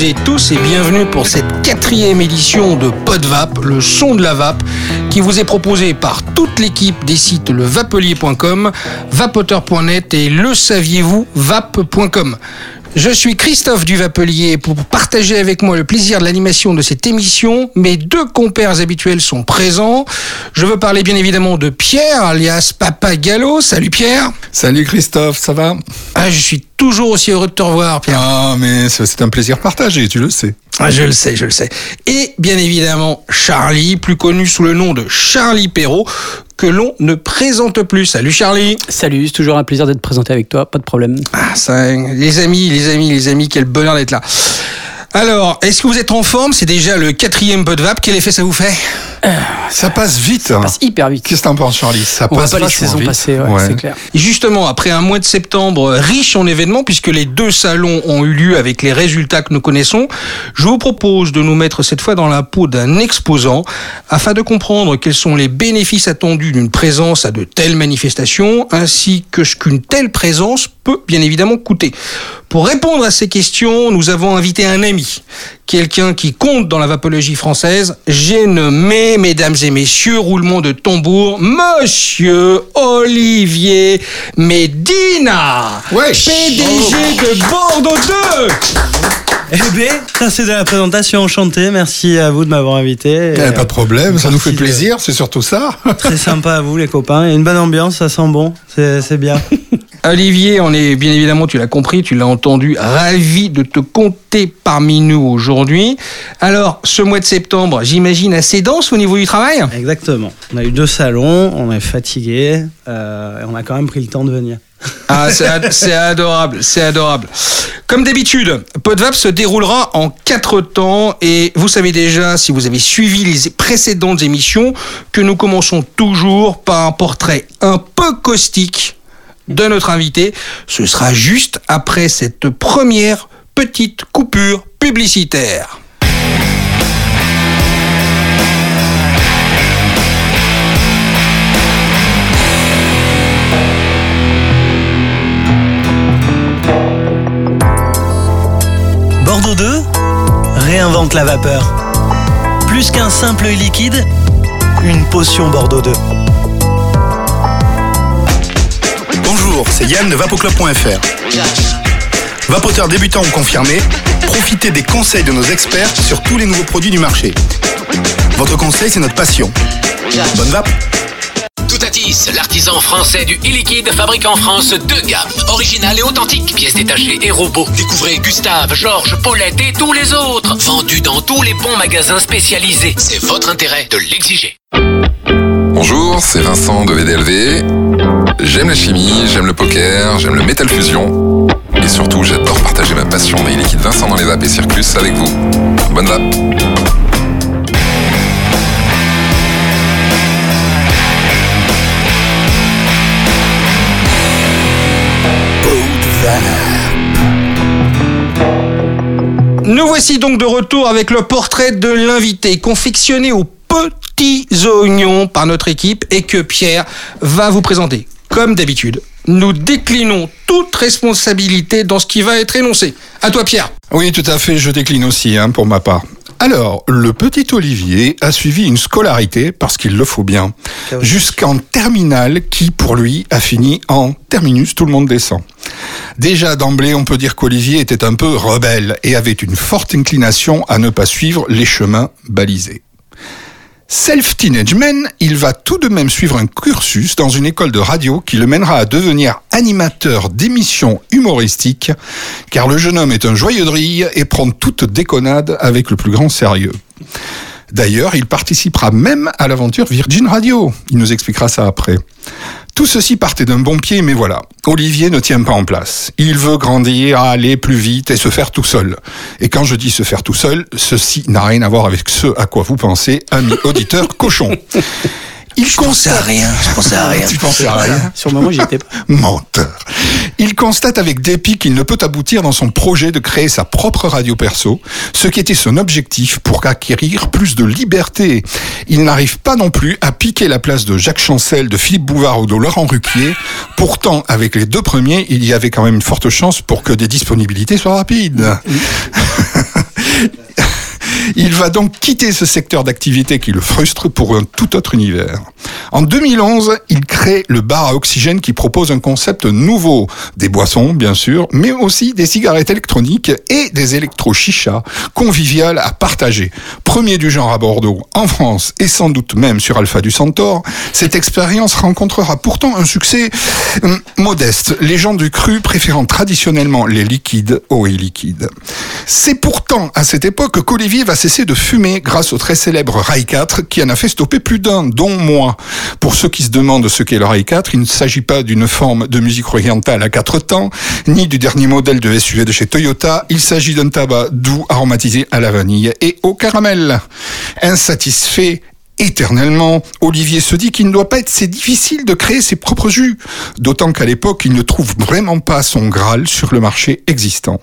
et tous et bienvenue pour cette quatrième édition de Podvap, le son de la vape, qui vous est proposé par toute l'équipe des sites levapelier.com, vapoteur.net et le saviez-vous vape.com. Je suis Christophe Duvapelier pour partager avec moi le plaisir de l'animation de cette émission. Mes deux compères habituels sont présents. Je veux parler bien évidemment de Pierre, alias Papa Gallo. Salut Pierre. Salut Christophe, ça va? Ah, je suis toujours aussi heureux de te revoir, Pierre. Ah, mais c'est un plaisir partagé, tu le sais. Ah, je le sais, je le sais. Et bien évidemment, Charlie, plus connu sous le nom de Charlie Perrault, que l'on ne présente plus. Salut Charlie. Salut, c'est toujours un plaisir d'être présenté avec toi, pas de problème. Ah, ça, les amis, les amis, les amis, quel bonheur d'être là. Alors, est-ce que vous êtes en forme? C'est déjà le quatrième pot de vape. Quel effet ça vous fait? Ça passe vite. Ça passe hyper vite. Qu'est-ce que t'en penses, Charlie? Ça On passe voit pas vachement saisons vite. passer, ouais, Ouais. c'est clair. Et Justement, après un mois de septembre riche en événements, puisque les deux salons ont eu lieu avec les résultats que nous connaissons, je vous propose de nous mettre cette fois dans la peau d'un exposant, afin de comprendre quels sont les bénéfices attendus d'une présence à de telles manifestations, ainsi que ce qu'une telle présence peut bien évidemment coûter. Pour répondre à ces questions, nous avons invité un ami, quelqu'un qui compte dans la vapologie française. J'ai nommé, mesdames et messieurs, roulement de tambour, Monsieur Olivier Medina, Ouais. PDG de Bordeaux 2. Eh bien, merci de la présentation, enchanté. Merci à vous de m'avoir invité. Eh, pas de problème, ça nous fait de- plaisir, c'est surtout ça. euh, Très sympa à vous, les copains. Et une bonne ambiance, ça sent bon. C'est c'est bien. Olivier, on est bien évidemment, tu l'as compris, tu l'as entendu, ravi de te compter parmi nous aujourd'hui. Alors, ce mois de septembre, j'imagine assez dense au niveau du travail? Exactement. On a eu deux salons, on est fatigué, euh, et on a quand même pris le temps de venir. Ah, c'est ad- c'est adorable, c'est adorable. Comme d'habitude, Podvap se déroulera en quatre temps et vous savez déjà, si vous avez suivi les précédentes émissions, que nous commençons toujours par un portrait un peu caustique de notre invité. Ce sera juste après cette première petite coupure publicitaire. Bordeaux 2 réinvente la vapeur. Plus qu'un simple liquide, une potion Bordeaux 2. Bonjour, c'est Yann de vapoclub.fr. Vapoteur débutant ou confirmé, profitez des conseils de nos experts sur tous les nouveaux produits du marché. Votre conseil, c'est notre passion. Bonne vape Toutatis, l'artisan français du e-liquide fabrique en France deux gammes, originales et authentiques, pièces détachées et robots. Découvrez Gustave, Georges, Paulette et tous les autres, vendus dans tous les bons magasins spécialisés. C'est votre intérêt de l'exiger. Bonjour, c'est Vincent de VDLV. J'aime la chimie, j'aime le poker, j'aime le métal fusion. Et surtout, j'adore partager ma passion des liquides Vincent dans les vapes et Circus avec vous. Bonne vape Nous voici donc de retour avec le portrait de l'invité, confectionné aux petits oignons par notre équipe et que Pierre va vous présenter. Comme d'habitude, nous déclinons toute responsabilité dans ce qui va être énoncé. À toi Pierre. Oui, tout à fait, je décline aussi, hein, pour ma part. Alors, le petit Olivier a suivi une scolarité, parce qu'il le faut bien, jusqu'en terminale, qui pour lui a fini en terminus, tout le monde descend. Déjà d'emblée, on peut dire qu'Olivier était un peu rebelle et avait une forte inclination à ne pas suivre les chemins balisés. Self-teenage man, il va tout de même suivre un cursus dans une école de radio qui le mènera à devenir animateur d'émissions humoristiques, car le jeune homme est un joyeux de rire et prend toute déconnade avec le plus grand sérieux. D'ailleurs, il participera même à l'aventure Virgin Radio. Il nous expliquera ça après. Tout ceci partait d'un bon pied, mais voilà. Olivier ne tient pas en place. Il veut grandir, aller plus vite et se faire tout seul. Et quand je dis se faire tout seul, ceci n'a rien à voir avec ce à quoi vous pensez, ami auditeur cochon. Il Je pensais à constate rien, je pensais à rien. Tu pensais à rien Sur le moment, j'y étais pas. Menteur. Il constate avec dépit qu'il ne peut aboutir dans son projet de créer sa propre radio perso, ce qui était son objectif pour acquérir plus de liberté. Il n'arrive pas non plus à piquer la place de Jacques Chancel, de Philippe Bouvard ou de Laurent Ruquier. Pourtant, avec les deux premiers, il y avait quand même une forte chance pour que des disponibilités soient rapides. Il va donc quitter ce secteur d'activité qui le frustre pour un tout autre univers. En 2011, il crée le bar à oxygène qui propose un concept nouveau. Des boissons, bien sûr, mais aussi des cigarettes électroniques et des électro-chichas conviviales à partager. Premier du genre à Bordeaux, en France et sans doute même sur Alpha du Centaure, cette expérience rencontrera pourtant un succès hum, modeste. Les gens du cru préférant traditionnellement les liquides aux liquides. C'est pourtant à cette époque qu'Olivier va cesser de fumer grâce au très célèbre Rail 4 qui en a fait stopper plus d'un, dont moi. Pour ceux qui se demandent ce qu'est le Rail 4, il ne s'agit pas d'une forme de musique orientale à quatre temps, ni du dernier modèle de SUV de chez Toyota. Il s'agit d'un tabac doux aromatisé à la vanille et au caramel. Insatisfait éternellement, Olivier se dit qu'il ne doit pas être si difficile de créer ses propres jus, d'autant qu'à l'époque, il ne trouve vraiment pas son Graal sur le marché existant.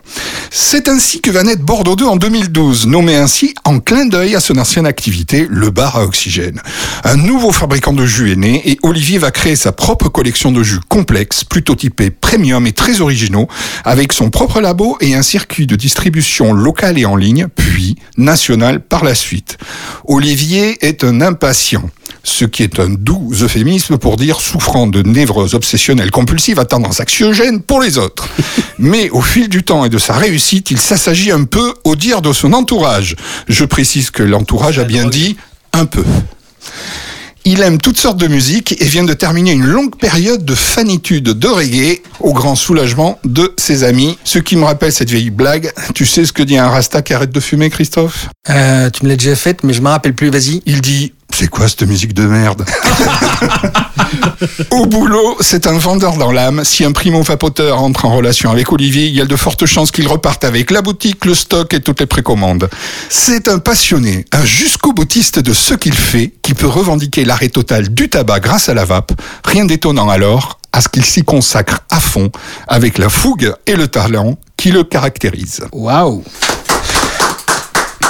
C'est ainsi que va naître Bordeaux 2 en 2012, nommé ainsi en clin d'œil à son ancienne activité, le bar à oxygène. Un nouveau fabricant de jus est né et Olivier va créer sa propre collection de jus complexes, plutôt typés premium et très originaux, avec son propre labo et un circuit de distribution local et en ligne, puis national par la suite. Olivier est un impatient ce qui est un doux euphémisme pour dire souffrant de névrose obsessionnelle compulsive à tendance anxiogène pour les autres. Mais au fil du temps et de sa réussite, il s'assagit un peu au dire de son entourage. Je précise que l'entourage a bien dit un peu. Il aime toutes sortes de musique et vient de terminer une longue période de fanitude de reggae au grand soulagement de ses amis. Ce qui me rappelle cette vieille blague. Tu sais ce que dit un rasta qui arrête de fumer, Christophe? Euh, tu me l'as déjà faite, mais je me rappelle plus, vas-y. Il dit c'est quoi cette musique de merde Au boulot, c'est un vendeur dans l'âme. Si un primo vapoteur entre en relation avec Olivier, il y a de fortes chances qu'il reparte avec la boutique, le stock et toutes les précommandes. C'est un passionné, un jusqu'au boutiste de ce qu'il fait, qui peut revendiquer l'arrêt total du tabac grâce à la vape. Rien d'étonnant alors à ce qu'il s'y consacre à fond, avec la fougue et le talent qui le caractérisent. Waouh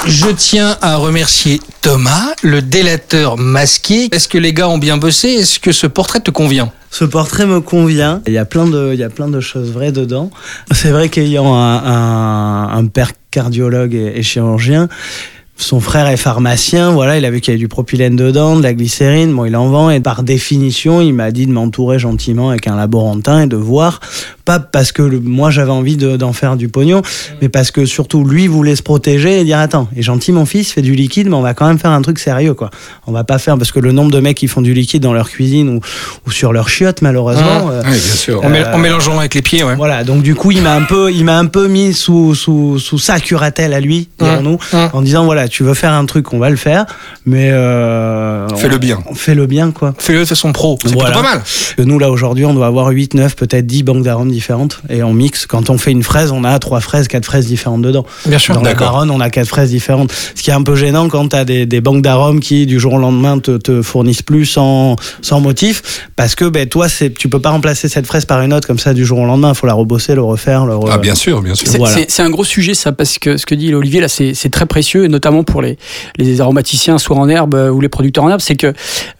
je tiens à remercier Thomas, le délateur masqué. Est-ce que les gars ont bien bossé? Est-ce que ce portrait te convient? Ce portrait me convient. Il y a plein de, il y a plein de choses vraies dedans. C'est vrai qu'ayant un, un, un, père cardiologue et, et chirurgien, son frère est pharmacien, voilà, il a vu qu'il y avait du propylène dedans, de la glycérine, bon, il en vend, et par définition, il m'a dit de m'entourer gentiment avec un laborantin et de voir, pas parce que le, moi j'avais envie d'en faire du pognon, mais parce que surtout lui voulait se protéger et dire attends, est gentil mon fils, fait du liquide, mais on va quand même faire un truc sérieux, quoi. On va pas faire, parce que le nombre de mecs qui font du liquide dans leur cuisine ou, ou sur leur chiotte, malheureusement. Mmh. Euh, oui, bien sûr. En, euh, en, mélangeant avec les pieds, ouais. Voilà, donc du coup, il m'a un peu, il m'a un peu mis sous, sous, sous sa curatelle à lui, mmh. nous, mmh. en disant voilà, tu veux faire un truc, on va le faire, mais euh, fais-le bien. Fais-le bien, quoi. Fais-le de façon pro. C'est voilà. pas mal. Nous là aujourd'hui, on doit avoir 8, 9, peut-être 10 banques d'arômes différentes et on mixe. Quand on fait une fraise, on a trois fraises, quatre fraises différentes dedans. Bien sûr. Dans la Garonne, on a quatre fraises différentes. Ce qui est un peu gênant quand tu as des, des banques d'arômes qui du jour au lendemain te, te fournissent plus sans, sans motif, parce que ben toi, tu peux pas remplacer cette fraise par une autre comme ça du jour au lendemain. Il faut la rebosser, le refaire. Le re... Ah bien sûr, bien sûr. C'est voilà. un gros sujet ça, parce que ce que dit Olivier là, c'est très précieux, et notamment pour les les aromaticiens soit en herbe euh, ou les producteurs en herbe, c'est que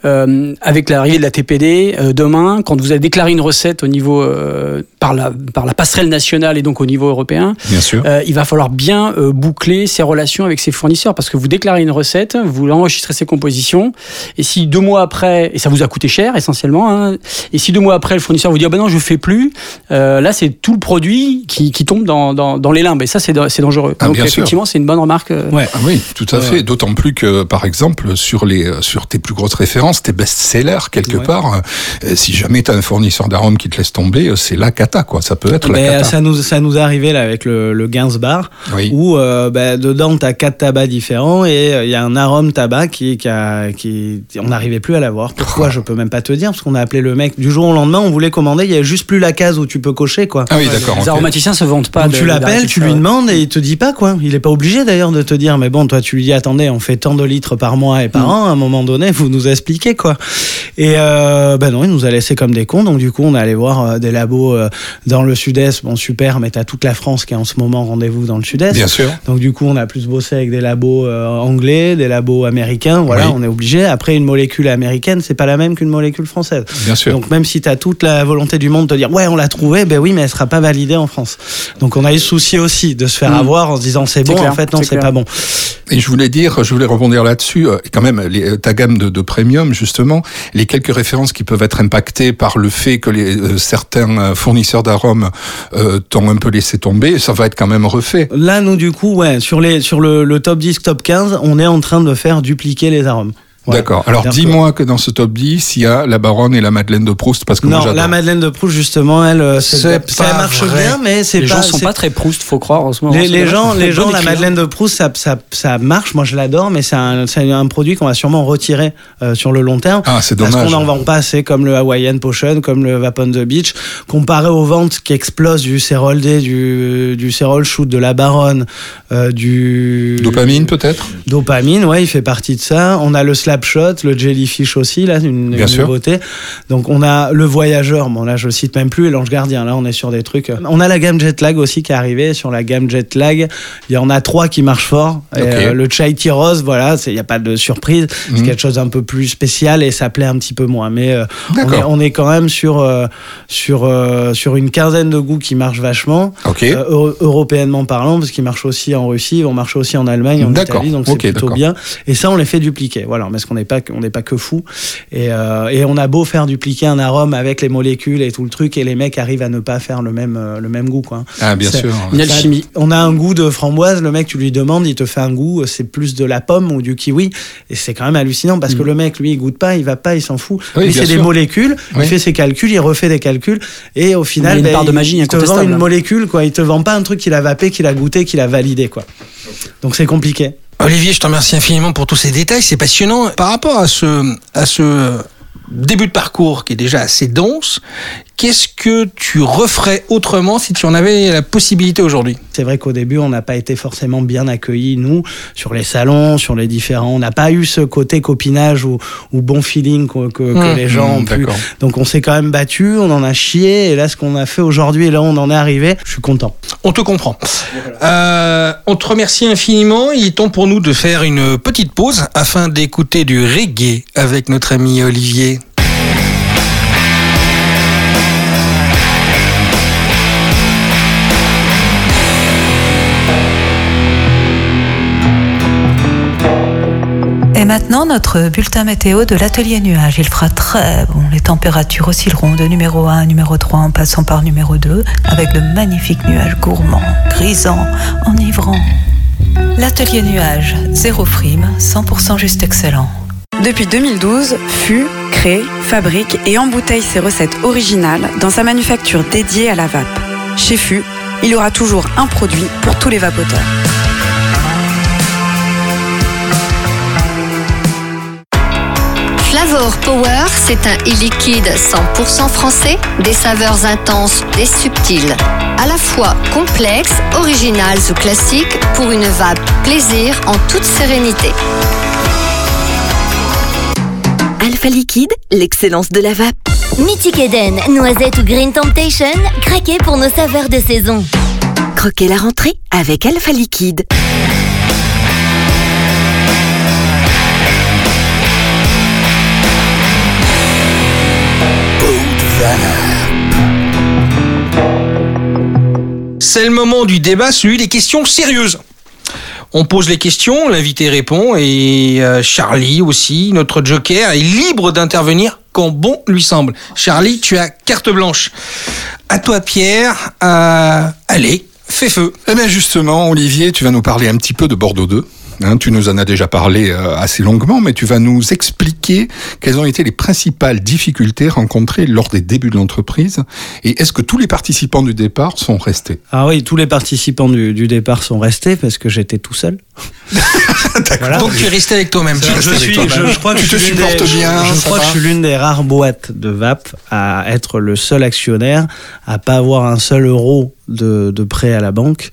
euh, avec l'arrivée de la TPD, euh, demain, quand vous avez déclaré une recette au niveau euh, par la par la passerelle nationale et donc au niveau européen, bien sûr. Euh, il va falloir bien boucler ses relations avec ses fournisseurs parce que vous déclarez une recette, vous enregistrez ses compositions, et si deux mois après, et ça vous a coûté cher essentiellement, hein, et si deux mois après le fournisseur vous dit ah ben non je fais plus, là c'est tout le produit qui, qui tombe dans, dans, dans les limbes et ça c'est dangereux. Ah, donc effectivement c'est une bonne remarque. Ouais. Ah oui, tout à fait. D'autant plus que, par exemple, sur les sur tes plus grosses références, tes best-sellers quelque ouais. part, euh, si jamais tu as un fournisseur d'arômes qui te laisse tomber, c'est là qu'à cata, quoi. Ça peut être la Ben, cata. ça nous ça nous est arrivé là avec le, le Gainsbar Oui. où euh, ben, dedans t'as quatre tabacs différents et euh, il y a un arôme tabac qui qui, a, qui on n'arrivait plus à l'avoir. Pourquoi je peux même pas te dire parce qu'on a appelé le mec du jour au lendemain on voulait commander il y avait juste plus la case où tu peux cocher quoi. Ah oui, d'accord. Les ok. aromaticiens se vantent pas. Donc de- tu l'appelles, tu lui demandes et il te dit pas quoi. Il est pas obligé d'ailleurs de te dire mais bon toi tu lui dis attendez on fait tant de litres par mois et par Mm. an à un moment donné vous nous expliquez quoi. Et euh, ben non il nous a laissé comme des cons donc du coup on est allé voir euh, des labos euh, dans le sud-est bon super mais t'as toute la France qui est en ce moment rendez-vous dans le sud-est. Bien sûr. Donc du coup, on a plus bossé avec des labos euh, anglais, des labos américains. Voilà, Oui. on est obligé. Après, une molécule américaine, c'est pas la même qu'une molécule française. Bien sûr. Donc même si tu as toute la volonté du monde de dire ouais, on l'a trouvé, ben oui, mais elle sera pas validée en France. Donc on a eu le souci aussi de se faire Mm. avoir en se disant c'est bon, clair, en fait non, c'est pas bon. Et je voulais dire, je voulais rebondir là-dessus, euh, quand même, les, ta gamme de, de premium, justement, les quelques références qui peuvent être impactées par le fait que les, euh, certains euh, d'arômes euh, t'ont un peu laissé tomber, ça va être quand même refait. Là, nous du coup, ouais, sur les sur le top 10, top 15, on est en train de faire dupliquer les arômes. Voilà. D'accord. Alors dis-moi que dans ce top 10, il y a la Baronne et la Madeleine de Proust, parce que Non, la Madeleine de Proust justement, elle, euh, c'est- ça marche vrai. bien, mais c'est Les pas. gens sont pas très Proust, faut croire en ce moment. Les, gens, les gens, la. Madeleine de Proust, ça, ça, ça marche. Moi, je l'adore, mais c'est un, c'est un produit qu'on va sûrement retirer euh, sur le long terme. Ah, c'est Parce dommage. qu'on n'en vend pas assez comme le Hawaiian Potion, comme le Vap on the Beach, comparé aux ventes qui explosent du Cérol D, du, du Cérol Shoot, de la Baronne, euh, du Dopamine peut-être? Dopamine, ouais, il fait partie de ça. On a le Slapshot, le Jellyfish aussi, là, une, une nouveauté. Donc on a le Voyageur, bon là je le cite même plus, et l'Ange Gardien, là on est sur des trucs. On a la gamme Jetlag aussi qui est arrivée. Sur la gamme Jetlag, il y en a trois qui marchent fort. Et, euh, le Chai Rose, voilà, il n'y a pas de surprise. Mhm. C'est quelque chose d'un peu plus spécial et ça plaît un petit peu moins. Mais euh, on, est, on quand même sur, euh, sur, euh, sur une quinzaine de goûts qui marchent vachement. Ok. Euh, euro- européennement parlant, parce qu'ils marchent aussi en Russie, ils vont marcher aussi en Allemagne, en D'accord. Italie, donc c'est plutôt bien. Et ça, on les fait dupliquer, voilà, parce qu'on n'est pas, on n'est pas que fou. Et, euh, et on a beau faire dupliquer un arôme avec les molécules et tout le truc, et les mecs arrivent à ne pas faire le même, euh, le même goût, quoi. Ah, bien sûr. Une alchimie. On a un goût de framboise, le mec, tu lui demandes, il te fait un goût, c'est plus de la pomme ou du kiwi. Et c'est quand même hallucinant parce que le mec, lui, il goûte pas, il va pas, il s'en fout. Mm. Oui, bien c'est des molécules, Oui. il fait ses calculs, il refait des calculs. Et au final, Il y a une ben, part de magie il te vend une molécule, quoi. Il te vend pas un truc qu'il a vapé, qu'il a goûté, qu'il a validé, quoi. Donc c'est compliqué. Olivier, je te remercie infiniment pour tous ces détails, c'est passionnant. Par rapport à ce, à ce début de parcours qui est déjà assez dense, qu'est-ce que tu referais autrement si tu en avais la possibilité aujourd'hui? C'est vrai qu'au début, on n'a pas été forcément bien accueillis, nous, sur les salons, sur les différents. On n'a pas eu ce côté copinage ou, ou bon feeling que, que- que Mmh. les gens ont Mmh, pu. Donc on s'est quand même battu, on en a chié, et là, ce qu'on a fait aujourd'hui, et là, on en est arrivé, je suis content. On te comprend. Euh, on te remercie infiniment. Il est temps pour nous de faire une petite pause afin d'écouter du reggae avec notre ami Olivier. Notre bulletin météo de l'atelier nuage. Il fera très bon. Les températures oscilleront de numéro 1 à numéro 3 en passant par numéro 2 avec de magnifiques nuages gourmands, grisants, enivrants. L'atelier nuage, zéro frime, 100% juste excellent. Depuis 2012, FU crée, fabrique et embouteille ses recettes originales dans sa manufacture dédiée à la vape. Chez FU, il aura toujours un produit pour tous les vapoteurs. Flavor Power, c'est un e-liquide 100% français, des saveurs intenses et subtiles. À la fois complexes, originales ou classiques, pour une vape plaisir en toute sérénité. Alpha Liquide, l'excellence de la vape. Mythique Eden, noisette ou Green Temptation, craquez pour nos saveurs de saison. Croquez la rentrée avec Alpha Liquide. C'est le moment du débat, celui des questions sérieuses. On pose les questions, l'invité répond et euh, Charlie aussi, notre joker, est libre d'intervenir quand bon lui semble. Charlie, tu as carte blanche. À toi Pierre, euh, allez, fais feu. Eh bien justement, Olivier, tu vas nous parler un petit peu de Bordeaux 2. Hein, tu nous en as déjà parlé euh, assez longuement, mais tu vas nous expliquer quelles ont été les principales difficultés rencontrées lors des débuts de l'entreprise et est-ce que tous les participants du départ sont restés? Ah oui, tous les participants du, du départ sont restés parce que j'étais tout seul. Voilà. Donc tu es resté avec toi-même. Je, je suis, je, je crois que Tu je te suis l'une des- supportes bien, Je crois que je suis l'une des rares boîtes de VAP à être le seul actionnaire, à pas avoir un seul euro de, de prêt à la banque.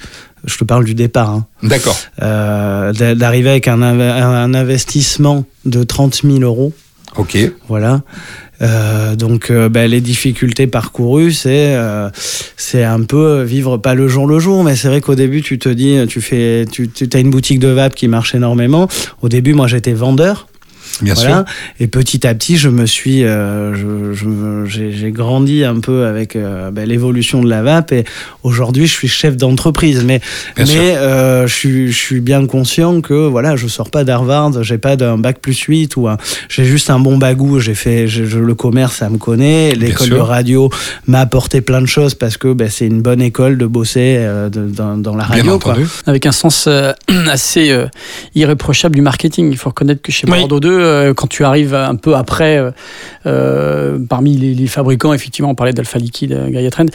Je te parle du départ. hein. D'accord. Euh, d'a- D'arriver avec un, inve- un investissement de 30 000 euros. Ok. Voilà. Euh, donc euh, ben, les difficultés parcourues, c'est euh, c'est un peu vivre pas le jour le jour, mais c'est vrai qu'au début tu te dis, tu fais, tu, tu as une boutique de vape qui marche énormément. Au début, moi j'étais vendeur. Bien Voilà. sûr. Et petit à petit, je me suis, euh, je- je- j'ai grandi un peu avec euh, ben, l'évolution de la vape. Et aujourd'hui, je suis chef d'entreprise. Mais, Bien mais euh, je, suis, je suis bien conscient que voilà, je sors pas d'Harvard, j'ai pas d'un bac plus 8 ou j'ai juste un bon bagou. J'ai fait je- je- le commerce, ça me connaît. L'école de radio m'a apporté plein de choses parce que ben, c'est une bonne école de bosser euh, de- dans, dans la Bien radio. quoi. avec un sens euh, assez euh, irréprochable du marketing. Il faut reconnaître que chez Oui. Bordeaux 2, euh, quand tu arrives un peu après, euh, euh, parmi les, fabricants, effectivement, on parlait d'Alpha Liquide, Gaia Trend,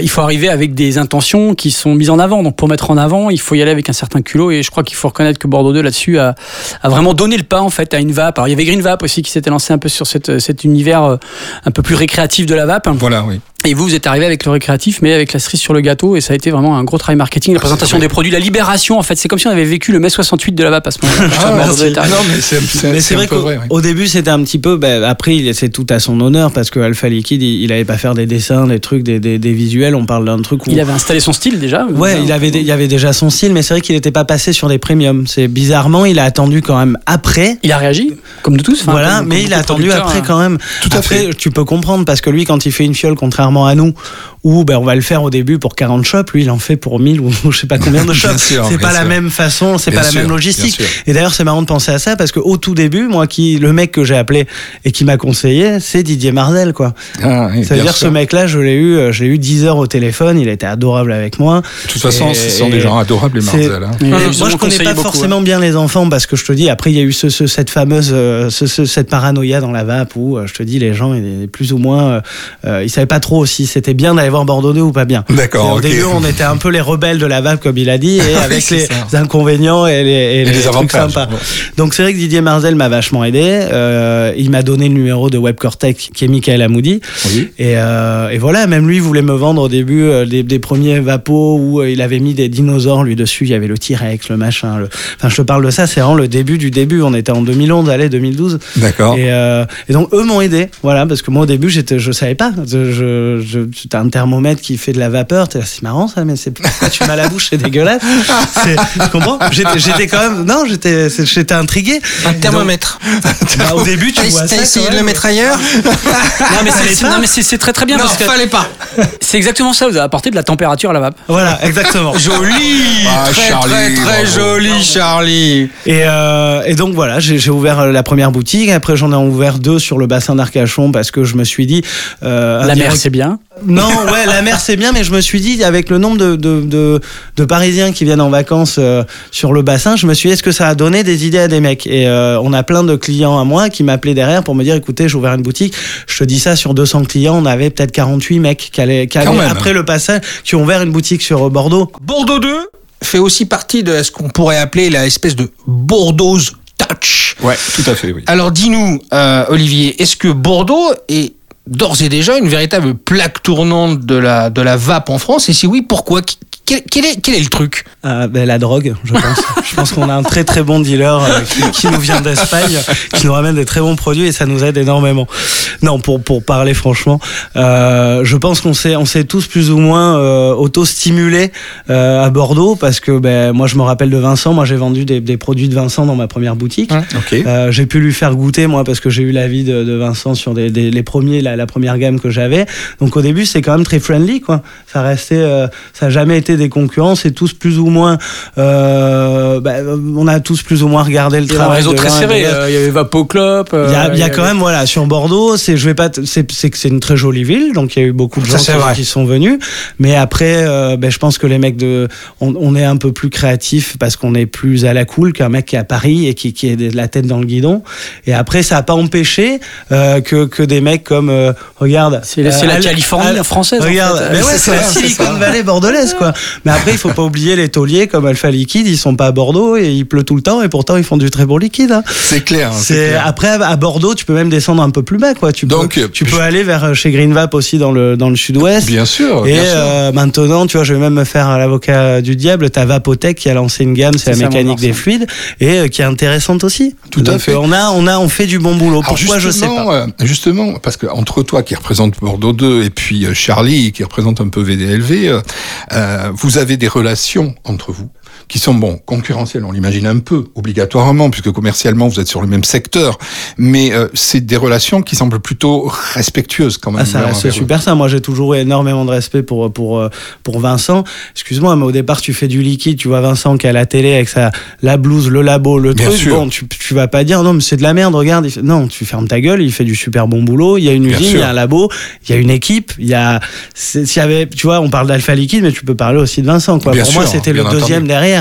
il faut arriver avec des intentions qui sont mises en avant. Donc pour mettre en avant, il faut y aller avec un certain culot. Et je crois qu'il faut reconnaître que Bordeaux 2 là-dessus a, vraiment donné le pas en fait à une vape. Alors il y avait Green Vape aussi qui s'était lancé un peu sur cet univers un peu plus récréatif de la vape. Voilà, oui. Et vous, vous êtes arrivé avec le récréatif, mais avec la cerise sur le gâteau, et ça a été vraiment un gros travail marketing, la présentation des produits, la libération, en fait. C'est comme si on avait vécu le mai 68 de la vape à ce moment-là. Ah. Non, mais c'est vrai qu'au début c'était un petit peu. ben, après il- c'est tout à son honneur parce que Alpha Liquide il, il avait pas faire des dessins, des trucs, des, des, des visuels. On parle d'un truc où. Il avait installé son style déjà. Ouais, il avait, il y avait déjà son style, mais c'est vrai qu'il n'était pas passé sur des premiums. C'est bizarrement, il a attendu quand même après. Il a réagi, comme de tous. voilà, comme- mais comme il a attendu après hein. quand même. Tout à après, fait. tu peux comprendre parce que lui, quand il fait une fiole, contrairement à nous, où ben, on va le faire au début pour 40 shops, lui, il en fait pour 1000 ou je sais pas combien de shops. C'est pas la sûr. même façon, c'est pas la même logistique. Et d'ailleurs, c'est marrant de penser à ça parce que au tout début, moi, qui, le mec que j'ai appelé et qui m'a conseillé, c'est Didier Marzel, quoi. Ah, oui, Ça veut bien dire sûr. ce mec-là, je l'ai eu, euh, je l'ai eu 10 heures au téléphone, il a été adorable avec moi. De toute façon, ce sont des gens adorables, les Marzel. hein. Et moi, ils je connais pas beaucoup, forcément bien les enfants parce que je te dis, après, il y a eu ce, ce- cette fameuse, euh, ce- ce- cette paranoïa dans la vape où, euh, je te dis, les gens, ils- plus ou moins, euh, ils savaient pas trop si c'était bien d'aller voir Bordeaux 2 ou pas bien. D'accord, Au début, on était un peu les rebelles de la vape, comme il a dit, et avec les ça. inconvénients et les, et les les trucs avantages. sympas. Bon. Donc, c'est vrai que Didier Marzel m'a vachement aidé. Euh, il m'a donné le numéro de WebCortec qui est Michael Amoudi. Oui. Et, euh, et voilà, même lui voulait me vendre au début euh, des, des premiers vapos où il avait mis des dinosaures lui dessus. Il y avait le T-Rex, le machin. Le... Enfin, je te parle de ça, c'est vraiment le début du début. On était en 2011, allez, 2012. D'accord. Et, euh, et donc eux m'ont aidé, voilà, parce que moi au début j'étais, je savais pas. Je, je, un thermomètre qui fait de la vapeur. t'es là, C'est marrant ça, mais c'est pourquoi tu m'as la bouche, c'est dégueulasse. C'est- Tu comprends? J'étais, j'étais quand même, non, j'étais, c'est- j'étais intrigué. Un thermomètre. Bah, au début tu vois ça. t'as essayé de le mettre ailleurs Non, mais c'est- pas non, mais c'est c'est très très bien Non, parce que fallait pas. c'est exactement ça. Vous avez apporté de la température à la vape. Voilà, exactement. Joli, Ah, très Charlie, très très bravo. joli, Charlie. Et, euh, et donc voilà, j'ai j'ai ouvert euh, la première boutique. Après, j'en ai ouvert deux sur le bassin d'Arcachon parce que je me suis dit. euh, La mer, c'est bien. Non, ouais, la mer c'est bien, mais je me suis dit avec le nombre de, de, de, de Parisiens qui viennent en vacances euh, sur le bassin, je me suis dit est-ce que ça a donné des idées à des mecs? Et euh, on a plein de clients à moi qui m'appelaient derrière pour me dire écoutez, j'ai ouvert une boutique. Je te dis ça sur 200 clients, on avait peut-être 48 mecs qui allaient, qui après le passage qui ont ouvert une boutique sur Bordeaux. Bordeaux 2 fait aussi partie de ce qu'on pourrait appeler la espèce de Bordeaux's touch. Ouais, tout à fait, oui. Alors dis-nous, euh, Olivier, est-ce que Bordeaux est d'ores et déjà une véritable plaque tournante de la, de la vape en France? Et si oui, pourquoi? Quel, est, quel est le truc? Ah, ben, la drogue, je pense. je pense qu'on a un très très bon dealer euh, qui, qui nous vient d'Espagne, qui nous ramène des très bons produits et ça nous aide énormément. Non, pour, pour parler franchement, euh, je pense qu'on s'est, on s'est tous plus ou moins euh, auto-stimulés à Bordeaux parce que ben, moi je me rappelle de Vincent, moi j'ai vendu des, des produits de Vincent dans ma première boutique. J'ai pu lui faire goûter moi parce que j'ai eu l'avis de, de Vincent sur des, des- les premiers la, la première gamme que j'avais donc au début c'est quand même très friendly quoi ça restait ça a jamais été des concurrents c'est tous plus ou moins moins, euh, bah, on a tous plus ou moins regardé le Il y a un travail. réseau de très serré. euh, Il y avait Vapoclop. Il y a, il y a quand même voilà sur Bordeaux, c'est je vais pas, c'est c'est que c'est une très jolie ville, donc il y a eu beaucoup de gens qui, sont venus. Mais après, euh, ben, je pense que les mecs de, on, on est un peu plus créatifs parce qu'on est plus à la cool qu'un mec qui est à Paris et qui qui est de la tête dans le guidon. Et après, ça a pas empêché euh, que que des mecs comme euh, regarde, C'est la- Californie française, en Regarde, fait. mais ouais, C'est la Silicon. Valley bordelaise quoi. Mais après, il faut pas oublier les tauliers comme Alpha Liquide, ils sont pas à Bordeaux et il pleut tout le temps et pourtant ils font du très bon liquide. hein. C'est clair. hein, c'est après à Bordeaux, tu peux même descendre un peu plus bas, quoi. Tu Donc, peux, tu peux aller vers euh, chez Green Vap aussi dans le dans le sud-ouest. Bien sûr. Et bien sûr. euh, maintenant, tu vois, je vais même me faire l'avocat du diable. T'as Vapotech qui a lancé une gamme, c'est la mécanique des fluides, et euh, qui est intéressante aussi. Tout à fait. euh, On a, on a, on fait du bon boulot. Alors Pourquoi je sais justement, pas. euh, justement, parce que entre toi qui représente Bordeaux 2 et puis euh, Charlie qui représente un peu VDLV, euh, euh, vous avez des relations entre vous qui sont bon concurrentielles, on l'imagine un peu obligatoirement puisque commercialement vous êtes sur le même secteur, mais euh, c'est des relations qui semblent plutôt respectueuses quand même. Ah, ça envers super ça. Moi, j'ai toujours eu énormément de respect pour, pour, euh, pour Vincent. Excuse-moi, mais au départ, tu fais du liquide, tu vois Vincent qui est à la télé avec sa, la blouse, le labo, le Bien truc. sûr. Bon, tu, tu vas pas dire, non, mais c'est de la merde, regarde. Il non, tu fermes ta gueule, il fait du super bon boulot. Il y a une Bien usine, il y a un labo, il y a une équipe, il y a, c'est- s'il y avait, tu vois, on parle d'Alpha Liquide, mais tu peux parler aussi de Vincent, quoi. Bien pour sûr, moi, c'était le deuxième entendu. derrière.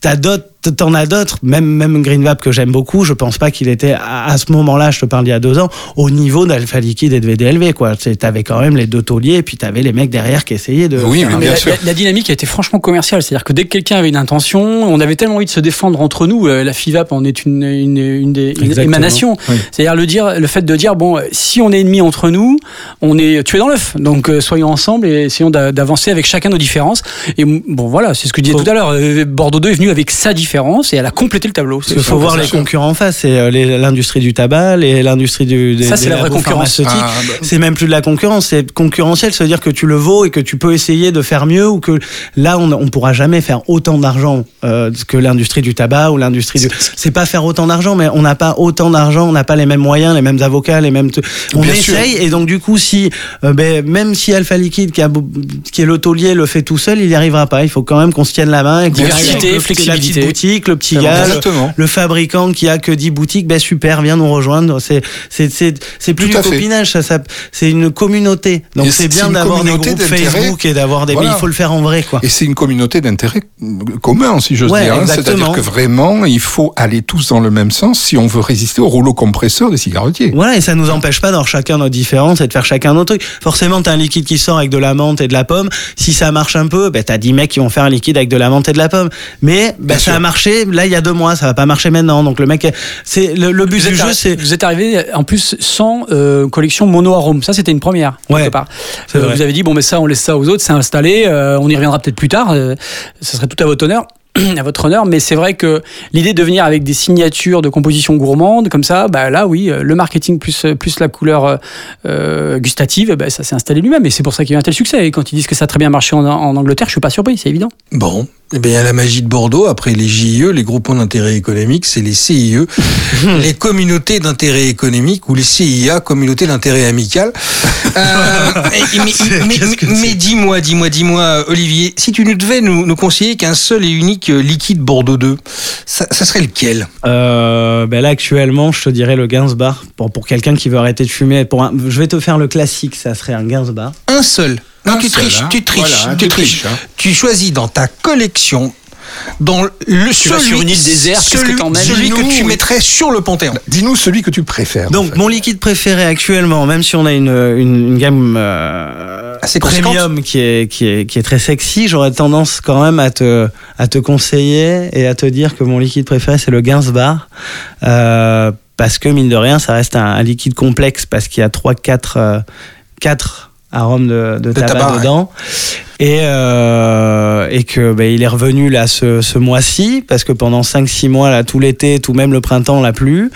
T'as d'autres, t'en as d'autres, même, même que j'aime beaucoup, je pense pas qu'il était, à, à ce moment-là, je te parle d'il y a deux ans, au niveau d'Alpha Liquide et de VDLV, quoi. T'avais quand même les deux tauliers, et puis t'avais les mecs derrière qui essayaient de. Oui, mais bien la, sûr. la- la dynamique a été franchement commerciale, c'est-à-dire que dès que quelqu'un avait une intention, on avait tellement envie de se défendre entre nous. euh, La FIVAP en est une, une, une des une émanation. Oui. C'est-à-dire le dire, le fait de dire bon, si on est ennemis entre nous, on est tué dans l'œuf. Donc euh, soyons ensemble et essayons d'a- d'avancer avec chacun nos différences. Et bon voilà, c'est ce que je disais tout à l'heure. euh, Bordeaux 2 est venu avec sa différence et elle a complété le tableau. Qu'il faut voir les concurrents en face, c'est euh, l'industrie du tabac, l'industrie du, des, Ça, c'est la vraie concurrence. Ah, bah, C'est même plus de la concurrence, c'est concurrentiel, ça veut dire que tu le vaux et que tu peux essayer de faire mieux ou que là on, on pourra jamais faire autant d'argent euh, que l'industrie du tabac ou l'industrie du. C'est pas faire autant d'argent, mais on n'a pas autant d'argent, on n'a pas les mêmes moyens, les mêmes avocats, les mêmes. t- On Bien sûr. essaye et donc du coup si euh, ben, même si Alpha Liquide qui, a, beau- qui est le taulier le fait tout seul, il n'y arrivera pas. Il faut quand même qu'on se tienne la main et qu'on Diversité, flexibilité. Le petit gars, le- fabricant qui a que 10 boutiques, ben super, viens nous rejoindre. C'est c'est c'est c'est plus Tout du copinage, ça, ça c'est une communauté. Donc Et c'est bien d'avoir des groupes d'intérêt. Facebook et d'avoir des. Voilà. Mais il faut le faire en vrai, quoi. Et c'est une communauté d'intérêt commun, si j'ose Ouais, dire. hein. exactement. C'est-à-dire que vraiment, il faut aller tous dans le même sens si on veut résister au rouleau compresseur des cigarettiers. Voilà, et ça nous empêche pas d'avoir chacun notre différence et de faire chacun notre truc. Forcément, t'as un liquide qui sort avec de la menthe et de la pomme. Si ça marche un peu, ben, t'as 10 mecs qui vont faire un liquide avec de la menthe et de la pomme. Mais, ben, ça sûr. Marché, là, il y a deux mois, ça va pas marcher maintenant. Donc, le mec, c'est, le, le but Vous du jeu, c'est, vous êtes arrivé en plus sans euh, collection mono-arôme. Ça, c'était une première. Ouais, part. Euh, vous avez dit, bon, mais ça, on laisse ça aux autres, c'est installé, euh, on y reviendra peut-être plus tard. ça serait tout à votre honneur. à votre honneur, mais c'est vrai que l'idée de venir avec des signatures de composition gourmande comme ça, bah là oui, euh, le marketing plus plus la couleur euh, euh, gustative, bah, ça s'est installé lui-même et c'est pour ça qu'il y a eu un tel succès. Et quand ils disent que ça a très bien marché en, en Angleterre, je suis pas surpris, c'est évident. Bon, eh bien, la magie de Bordeaux, après les JIE, les groupements d'intérêt économique, c'est les CIE, les communautés d'intérêt économique ou les CIA, communautés d'intérêt amical. Euh, mais mais, mais- mais dis-moi, dis-moi, dis-moi, Olivier, si tu nous devais nous, nous conseiller qu'un seul et unique euh, liquide Bordeaux 2, ça, ça serait lequel? Euh, ben là actuellement, je te dirais le Gainsbar pour pour quelqu'un qui veut arrêter de fumer. Pour un, je vais te faire le classique, ça serait un Gainsbar. Un seul. Non, Un tu seul, triches, hein. tu triches, Voilà, tu tu triches. triches, hein. Tu choisis dans ta collection, dans le Tu vas sur une île déserte, qu'est-ce que celui, celui que tu mettrais sur le Panthéon. Dis-nous celui que tu préfères. Donc en fait. mon liquide préféré actuellement, même si on a une, une, une gamme euh, Assez premium qui est, qui, est, qui est très sexy, j'aurais tendance quand même à te, à te conseiller et à te dire que mon liquide préféré c'est le Gainsbar. Euh, parce que mine de rien, ça reste un, un liquide complexe parce qu'il y a 3-4 quatre arômes de, de tabac, tabac, ouais. dedans. Et, euh, et que ben, il est revenu là ce, ce mois-ci parce que pendant 5-6 mois là tout l'été tout même le printemps l'a plus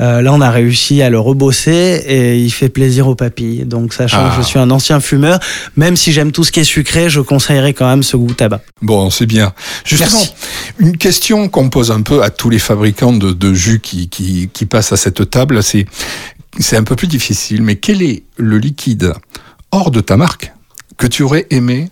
Euh, là on a réussi à le rebosser et il fait plaisir aux papilles donc sachant Ah. que je suis un ancien fumeur même si j'aime tout ce qui est sucré je conseillerais quand même ce goût tabac Bon, c'est bien. Justement, Merci. une question qu'on pose un peu à tous les fabricants de, de jus qui, qui, qui passent à cette table, c'est c'est un peu plus difficile, mais quel est le liquide hors de ta marque que tu aurais aimé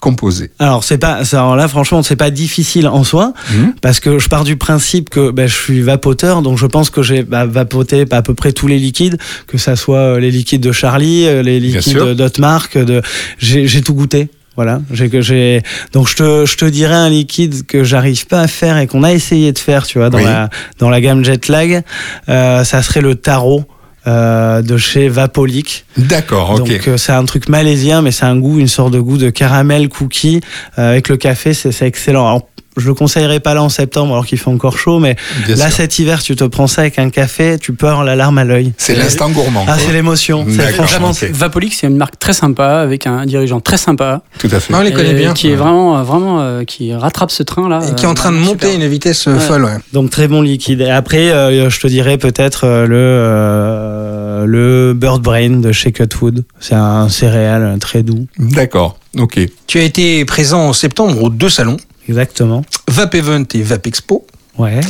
composé Alors c'est pas, alors là franchement c'est pas difficile en soi Mhm. parce que je pars du principe que ben, je suis vapoteur donc je pense que j'ai bah, vapoté à peu près tous les liquides que ça soit euh, les liquides de Charlie, euh, les liquides sûr. d'Otmark, de j'ai j'ai tout goûté. Voilà, j'ai que j'ai donc je te je te dirais un liquide que j'arrive pas à faire et qu'on a essayé de faire, tu vois, dans Oui. la dans la gamme Jetlag, euh, ça serait le tarot euh, de chez Vapolic. D'accord, ok. Donc euh, c'est un truc malaisien, mais c'est un goût, une sorte de goût de caramel cookie euh, avec le café, c'est c'est excellent. Alors, je le conseillerais pas là en septembre alors qu'il fait encore chaud, mais Bien là sûr. cet hiver tu te prends ça avec un café, tu peux avoir la larme à l'œil. C'est l'instant gourmand. Ah c'est l'émotion. Franchement. Vapolix, c'est une marque très sympa avec un dirigeant très sympa. Tout à fait. Non, on les connaît et bien. Qui est vraiment, vraiment, euh, qui rattrape ce train là. Et qui est en train de monter à une vitesse euh, Ouais. folle. ouais. Donc très bon liquide. Et après, euh, je te dirais peut-être euh, le euh, le Bird Brain de chez Cutwood. C'est un céréal très doux. D'accord, ok. Tu as été présent en septembre aux deux salons, Exactement. Vap Event et Vap Expo. Ouais.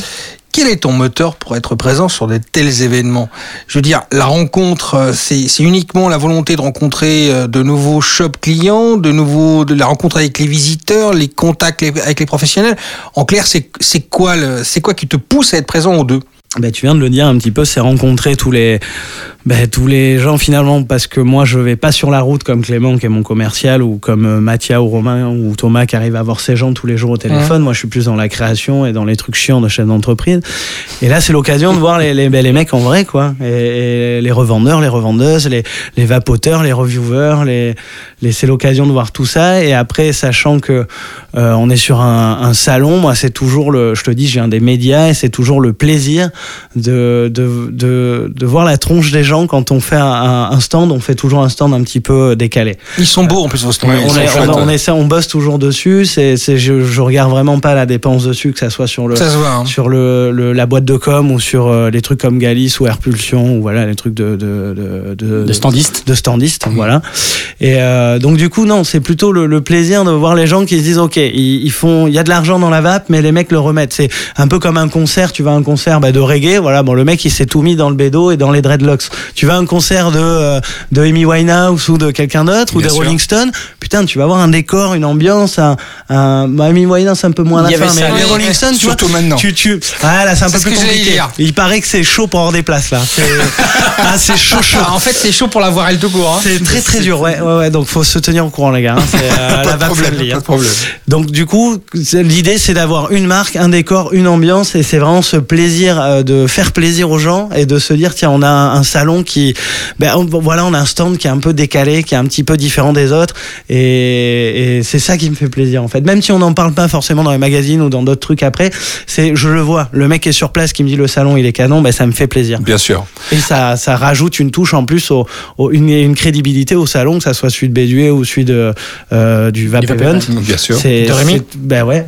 Quel est ton moteur pour être présent sur de tels événements? Je veux dire, la rencontre, euh, c'est uniquement la volonté de rencontrer euh, de nouveaux shop clients, de nouveaux, de la rencontre avec les visiteurs, les contacts avec les professionnels. En clair, c'est quoi, le- c'est quoi qui te pousse à être présent aux deux? Ben, tu viens de le dire un petit peu, c'est rencontrer tous les, ben, tous les gens finalement, parce que moi je vais pas sur la route comme Clément qui est mon commercial ou comme euh, Mathia ou Romain ou Thomas qui arrive à voir ces gens tous les jours au téléphone. Moi je suis plus dans la création et dans les trucs chiants de chef d'entreprise. Et là c'est l'occasion de voir les, les, ben, les mecs en vrai quoi, et, et les revendeurs, les revendeuses, les, les vapoteurs, les reviewers, les, les c'est l'occasion de voir tout ça. Et après sachant que euh, on est sur un, un salon, moi c'est toujours le, je te dis, je viens des médias et c'est toujours le plaisir de, de, de, de voir la tronche des gens quand on fait un, un stand. On fait toujours un stand un petit peu décalé. Ils sont beaux en plus vos stands. Ouais, ils on, est, on, on ouais. essaie, on bosse toujours dessus. C'est, c'est, je, je regarde vraiment pas la dépense dessus, que ça soit sur le, Ça se voit. hein. sur le, le- la boîte de com ou sur euh, les trucs comme Galis ou Airpulsion ou voilà les trucs de de de, de, De standistes. de standistes Mmh. voilà et euh, donc du coup non c'est plutôt le, le plaisir de voir les gens qui se disent ok ils, ils font il y a de l'argent dans la vape mais les mecs le remettent c'est un peu comme un concert tu vas à un concert bah, de reggae voilà bon le mec il s'est tout mis dans le bédo et dans les dreadlocks tu vas à un concert de euh, de Amy Winehouse ou de quelqu'un d'autre ou des. Rolling Stones putain tu vas avoir un décor une ambiance un, un bah, Amy Winehouse un peu moins à la fin mais les. Rolling Stones tu vois, Surtout maintenant. tu, tu... Ah, là, c'est un peu plus compliqué. Il paraît que c'est chaud pour avoir des places, là. C'est- ah, c'est chaud, chaud. Ah, en fait, c'est chaud pour l'avoir elle tout court. hein. C'est très très dur, ouais, ouais, ouais. Donc faut se tenir au courant, les gars. hein. C'est euh, Pas la de problème, pas hein. de problème. Donc du coup, l'idée c'est d'avoir une marque, un décor, une ambiance, et c'est vraiment ce plaisir euh, de faire plaisir aux gens et de se dire tiens, on a un, un salon qui, ben on- voilà, on a un stand qui est un peu décalé, qui est un petit peu différent des autres, et, et c'est ça qui me fait plaisir en fait. Même si on n'en parle pas forcément dans les magazines ou dans d'autres trucs après, c'est je le vois. Le mec est sur place qui me dit le salon il est canon, ben ça me fait plaisir. Bien sûr. Et ça, ça rajoute une touche en plus, au, au- une, une crédibilité au salon, que ça soit celui de Béduet ou celui de, euh, du Vape Event. Bien sûr. De Rémi ben ouais,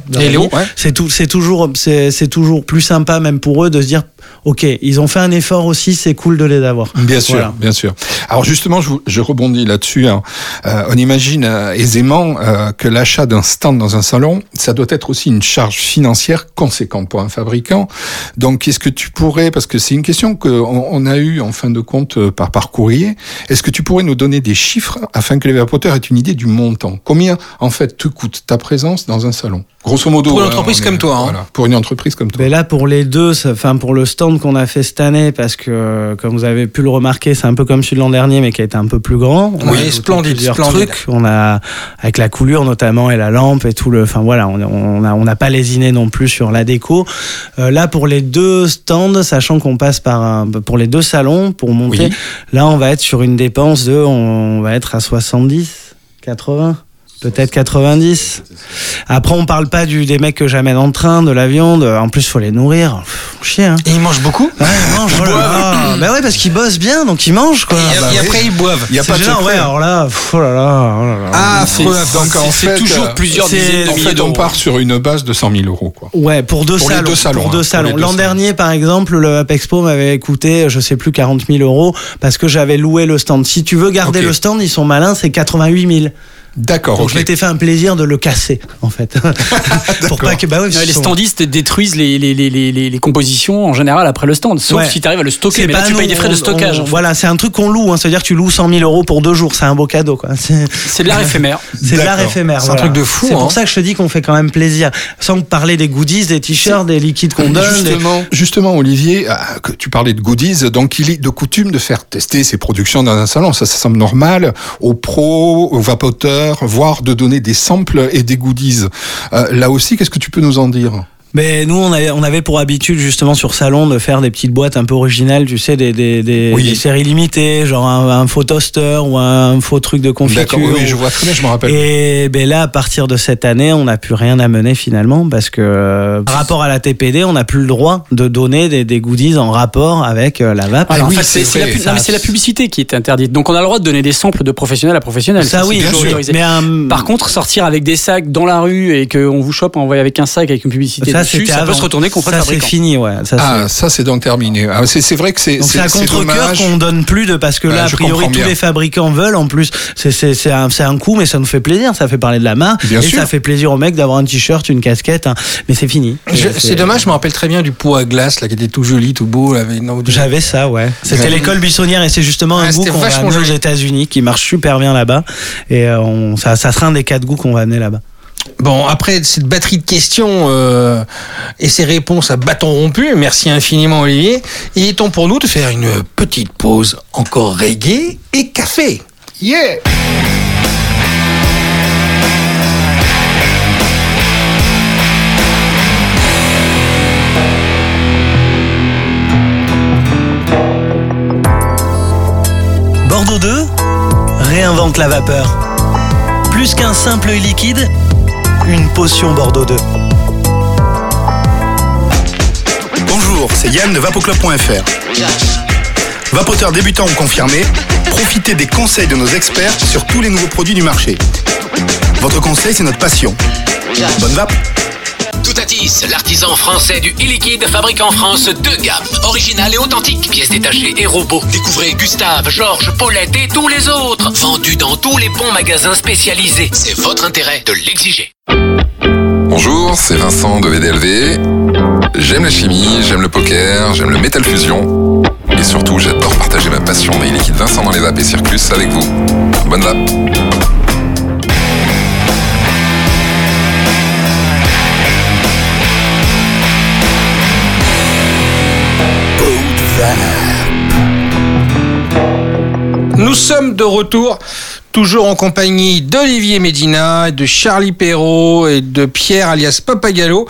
ouais. C'est tout, c'est toujours, c'est, c'est toujours plus sympa même pour eux de se dire, dire ok, ils ont fait un effort aussi, c'est cool de les avoir. Bien sûr, Voilà. bien sûr. Alors justement, je, rebondis là-dessus. hein. Euh, on imagine euh, aisément euh, que l'achat d'un stand dans un salon, ça doit être aussi une charge financière conséquente pour un fabricant. Donc, est-ce que tu pourrais, parce que c'est une question qu'on on a eue en fin de compte par par courrier, est-ce que tu pourrais nous donner des chiffres afin que les vapoteurs aient une idée du montant? Combien en fait te coûte ta présence dans un salon? Grosso modo. Pour une entreprise est- comme toi, hein. voilà, pour une entreprise comme toi. Mais là, pour les deux, enfin pour le stand qu'on a fait cette année, parce que comme vous avez pu le remarquer, c'est un peu comme celui de l'an dernier, mais qui a été un peu plus grand. On Oui, a splendide, plusieurs splendide. trucs. On a avec la coulure notamment et la lampe et tout le. Enfin voilà, on on a on n'a pas lésiné non plus sur la déco. Euh, là, pour les deux stands, sachant qu'on passe par un, pour les deux salons pour monter, Oui. là, on va être sur une dépense de, on va être à 70, 80. Peut-être 90. Après, on parle pas du, des mecs que j'amène en train, de la viande. En plus, faut les nourrir. Pff, chier, hein. Et ils mangent beaucoup? Ouais, ils mangent, oh là là. Bah ouais, parce qu'ils bossent bien, donc ils mangent, quoi. Et, Bah et après, ils boivent. Il y a C'est pas de secret. ouais, alors là, pff, oh là là, oh là là. Ah, affreux. Donc en C'est fait, toujours euh, plusieurs dizaines de En milliers fait, on part sur une base de 100 000 euros, quoi. Ouais, pour deux Pour les salons. deux salons, Pour hein, deux pour salons. L'an dernier, par exemple, le Up Expo m'avait coûté, je sais plus, 40 000 euros parce que j'avais loué le stand. Si tu veux garder le stand, ils sont malins, c'est 88 000. D'accord. Donc je m'étais fait un plaisir de le casser, en fait. Pour pas que, bah les sont- standistes détruisent les, les, les, les, les- les compositions en général après le stand, sauf Ouais. si tu arrives à le stocker. Mais là, tu payes des frais de stockage. on- en fait. Voilà, c'est un truc qu'on loue. Hein, C'est-à-dire que tu loues 100 000 euros pour deux jours. C'est un beau cadeau. C'est C'est de l'art éphémère. c'est de l'art éphémère. C'est un voilà. truc de fou, C'est hein. pour ça que je te dis qu'on fait quand même plaisir. Sans parler des goodies, des t-shirts, des liquides qu'on donne. des- Justement. Justement, Olivier, ah, que tu parlais de goodies, donc il est de coutume de faire tester ses productions dans un salon. Ça, ça semble normal aux pros, aux vapoteurs, voire de donner des samples et des goodies. Euh, là aussi, qu'est-ce que tu peux nous en dire? Mais nous, on avait, on avait pour habitude justement sur salon de faire des petites boîtes un peu originales, tu sais, des, des, des, Oui. des séries limitées, genre un, un faux toaster ou un, faux truc de confiture. D'accord, oui, oui, je vois très bien, je me rappelle. Et ben là, à partir de cette année, on n'a plus rien à mener finalement parce que par rapport à la TPD, on n'a plus le droit de donner des, des goodies en rapport avec euh, la vape. Alors, oui, en fait, c'est c'est c'est la, non, mais c'est la publicité qui est interdite. Donc on a le droit de donner des samples de professionnel à professionnel. Ça, oui, bien sûr. autorisé. Mais Par contre, sortir avec des sacs dans la rue et qu'on vous chope envoyé avec un sac avec une publicité ça, ça peut avant. se retourner contre le Ça, c'est fini, ouais. Ça, Ah, ça c'est donc terminé. Ah, c'est c'est vrai que c'est Donc c'est à dommage. qu'on donne plus de parce que là a priori tous les fabricants veulent en plus c'est c'est c'est un c'est un coup mais ça nous fait plaisir ça fait parler de la marque Bien et sûr. ça fait plaisir aux mecs d'avoir un t-shirt une casquette hein. mais c'est fini. Je- C'est- C'est dommage, je me rappelle très bien du pot à glace là, qui était tout joli, tout beau. J'avais ça, ouais. C'était l'école buissonnière et c'est justement Ah, un goût c'était qu'on va vachement amener aux. États-Unis qui marche super bien là-bas et euh, on, ça, ça sera un des quatre goûts qu'on va amener là-bas. Bon, après cette batterie de questions euh, et ces réponses à bâton rompu, merci infiniment Olivier, il est temps pour nous de faire une petite pause encore reggae et café. Yeah Bordeaux 2 réinvente la vapeur. Plus qu'un simple liquide, une potion Bordeaux 2. Bonjour, c'est Yann de vapoclub.fr. Vapoteur débutant ou confirmé, profitez des conseils de nos experts sur tous les nouveaux produits du marché. Votre conseil, c'est notre passion. Bonne vape Toutatis, l'artisan français du e-liquide fabrique en France deux gammes, originales et authentiques, pièces détachées et robots. Découvrez Gustave, Georges, Paulette et tous les autres, vendus dans tous les bons magasins spécialisés. C'est votre intérêt de l'exiger. Bonjour, c'est Vincent de VDLV. J'aime la chimie, j'aime le poker, j'aime le métal fusion. Et surtout, j'adore partager ma passion des liquides Vincent dans les vapes et Circus avec vous. Bonne vape de retour, toujours en compagnie d'Olivier Médina, de Charlie Perrault et de Pierre alias Papagallo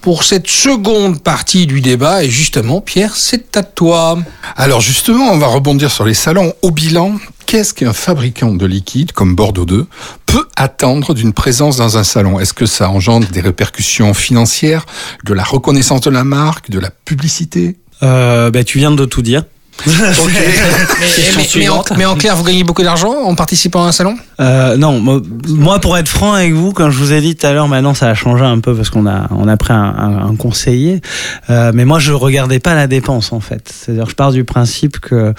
pour cette seconde partie du débat. Et justement, Pierre, c'est à toi. Alors justement, on va rebondir sur les salons. Au bilan, qu'est-ce qu'un fabricant de liquide comme Bordeaux 2 peut attendre d'une présence dans un salon? Est-ce que ça engendre des répercussions financières, de la reconnaissance de la marque, de la publicité? Euh, bah, tu viens de tout dire. Mais, mais- mais en, mais en clair, vous gagnez beaucoup d'argent en participant à un salon? Euh, non, mo- moi pour être franc avec vous, quand je vous ai dit tout à l'heure, maintenant ça a changé un peu parce qu'on a on a pris un, un- un conseiller. Euh, mais moi je regardais pas la dépense en fait. C'est-à-dire je pars du principe que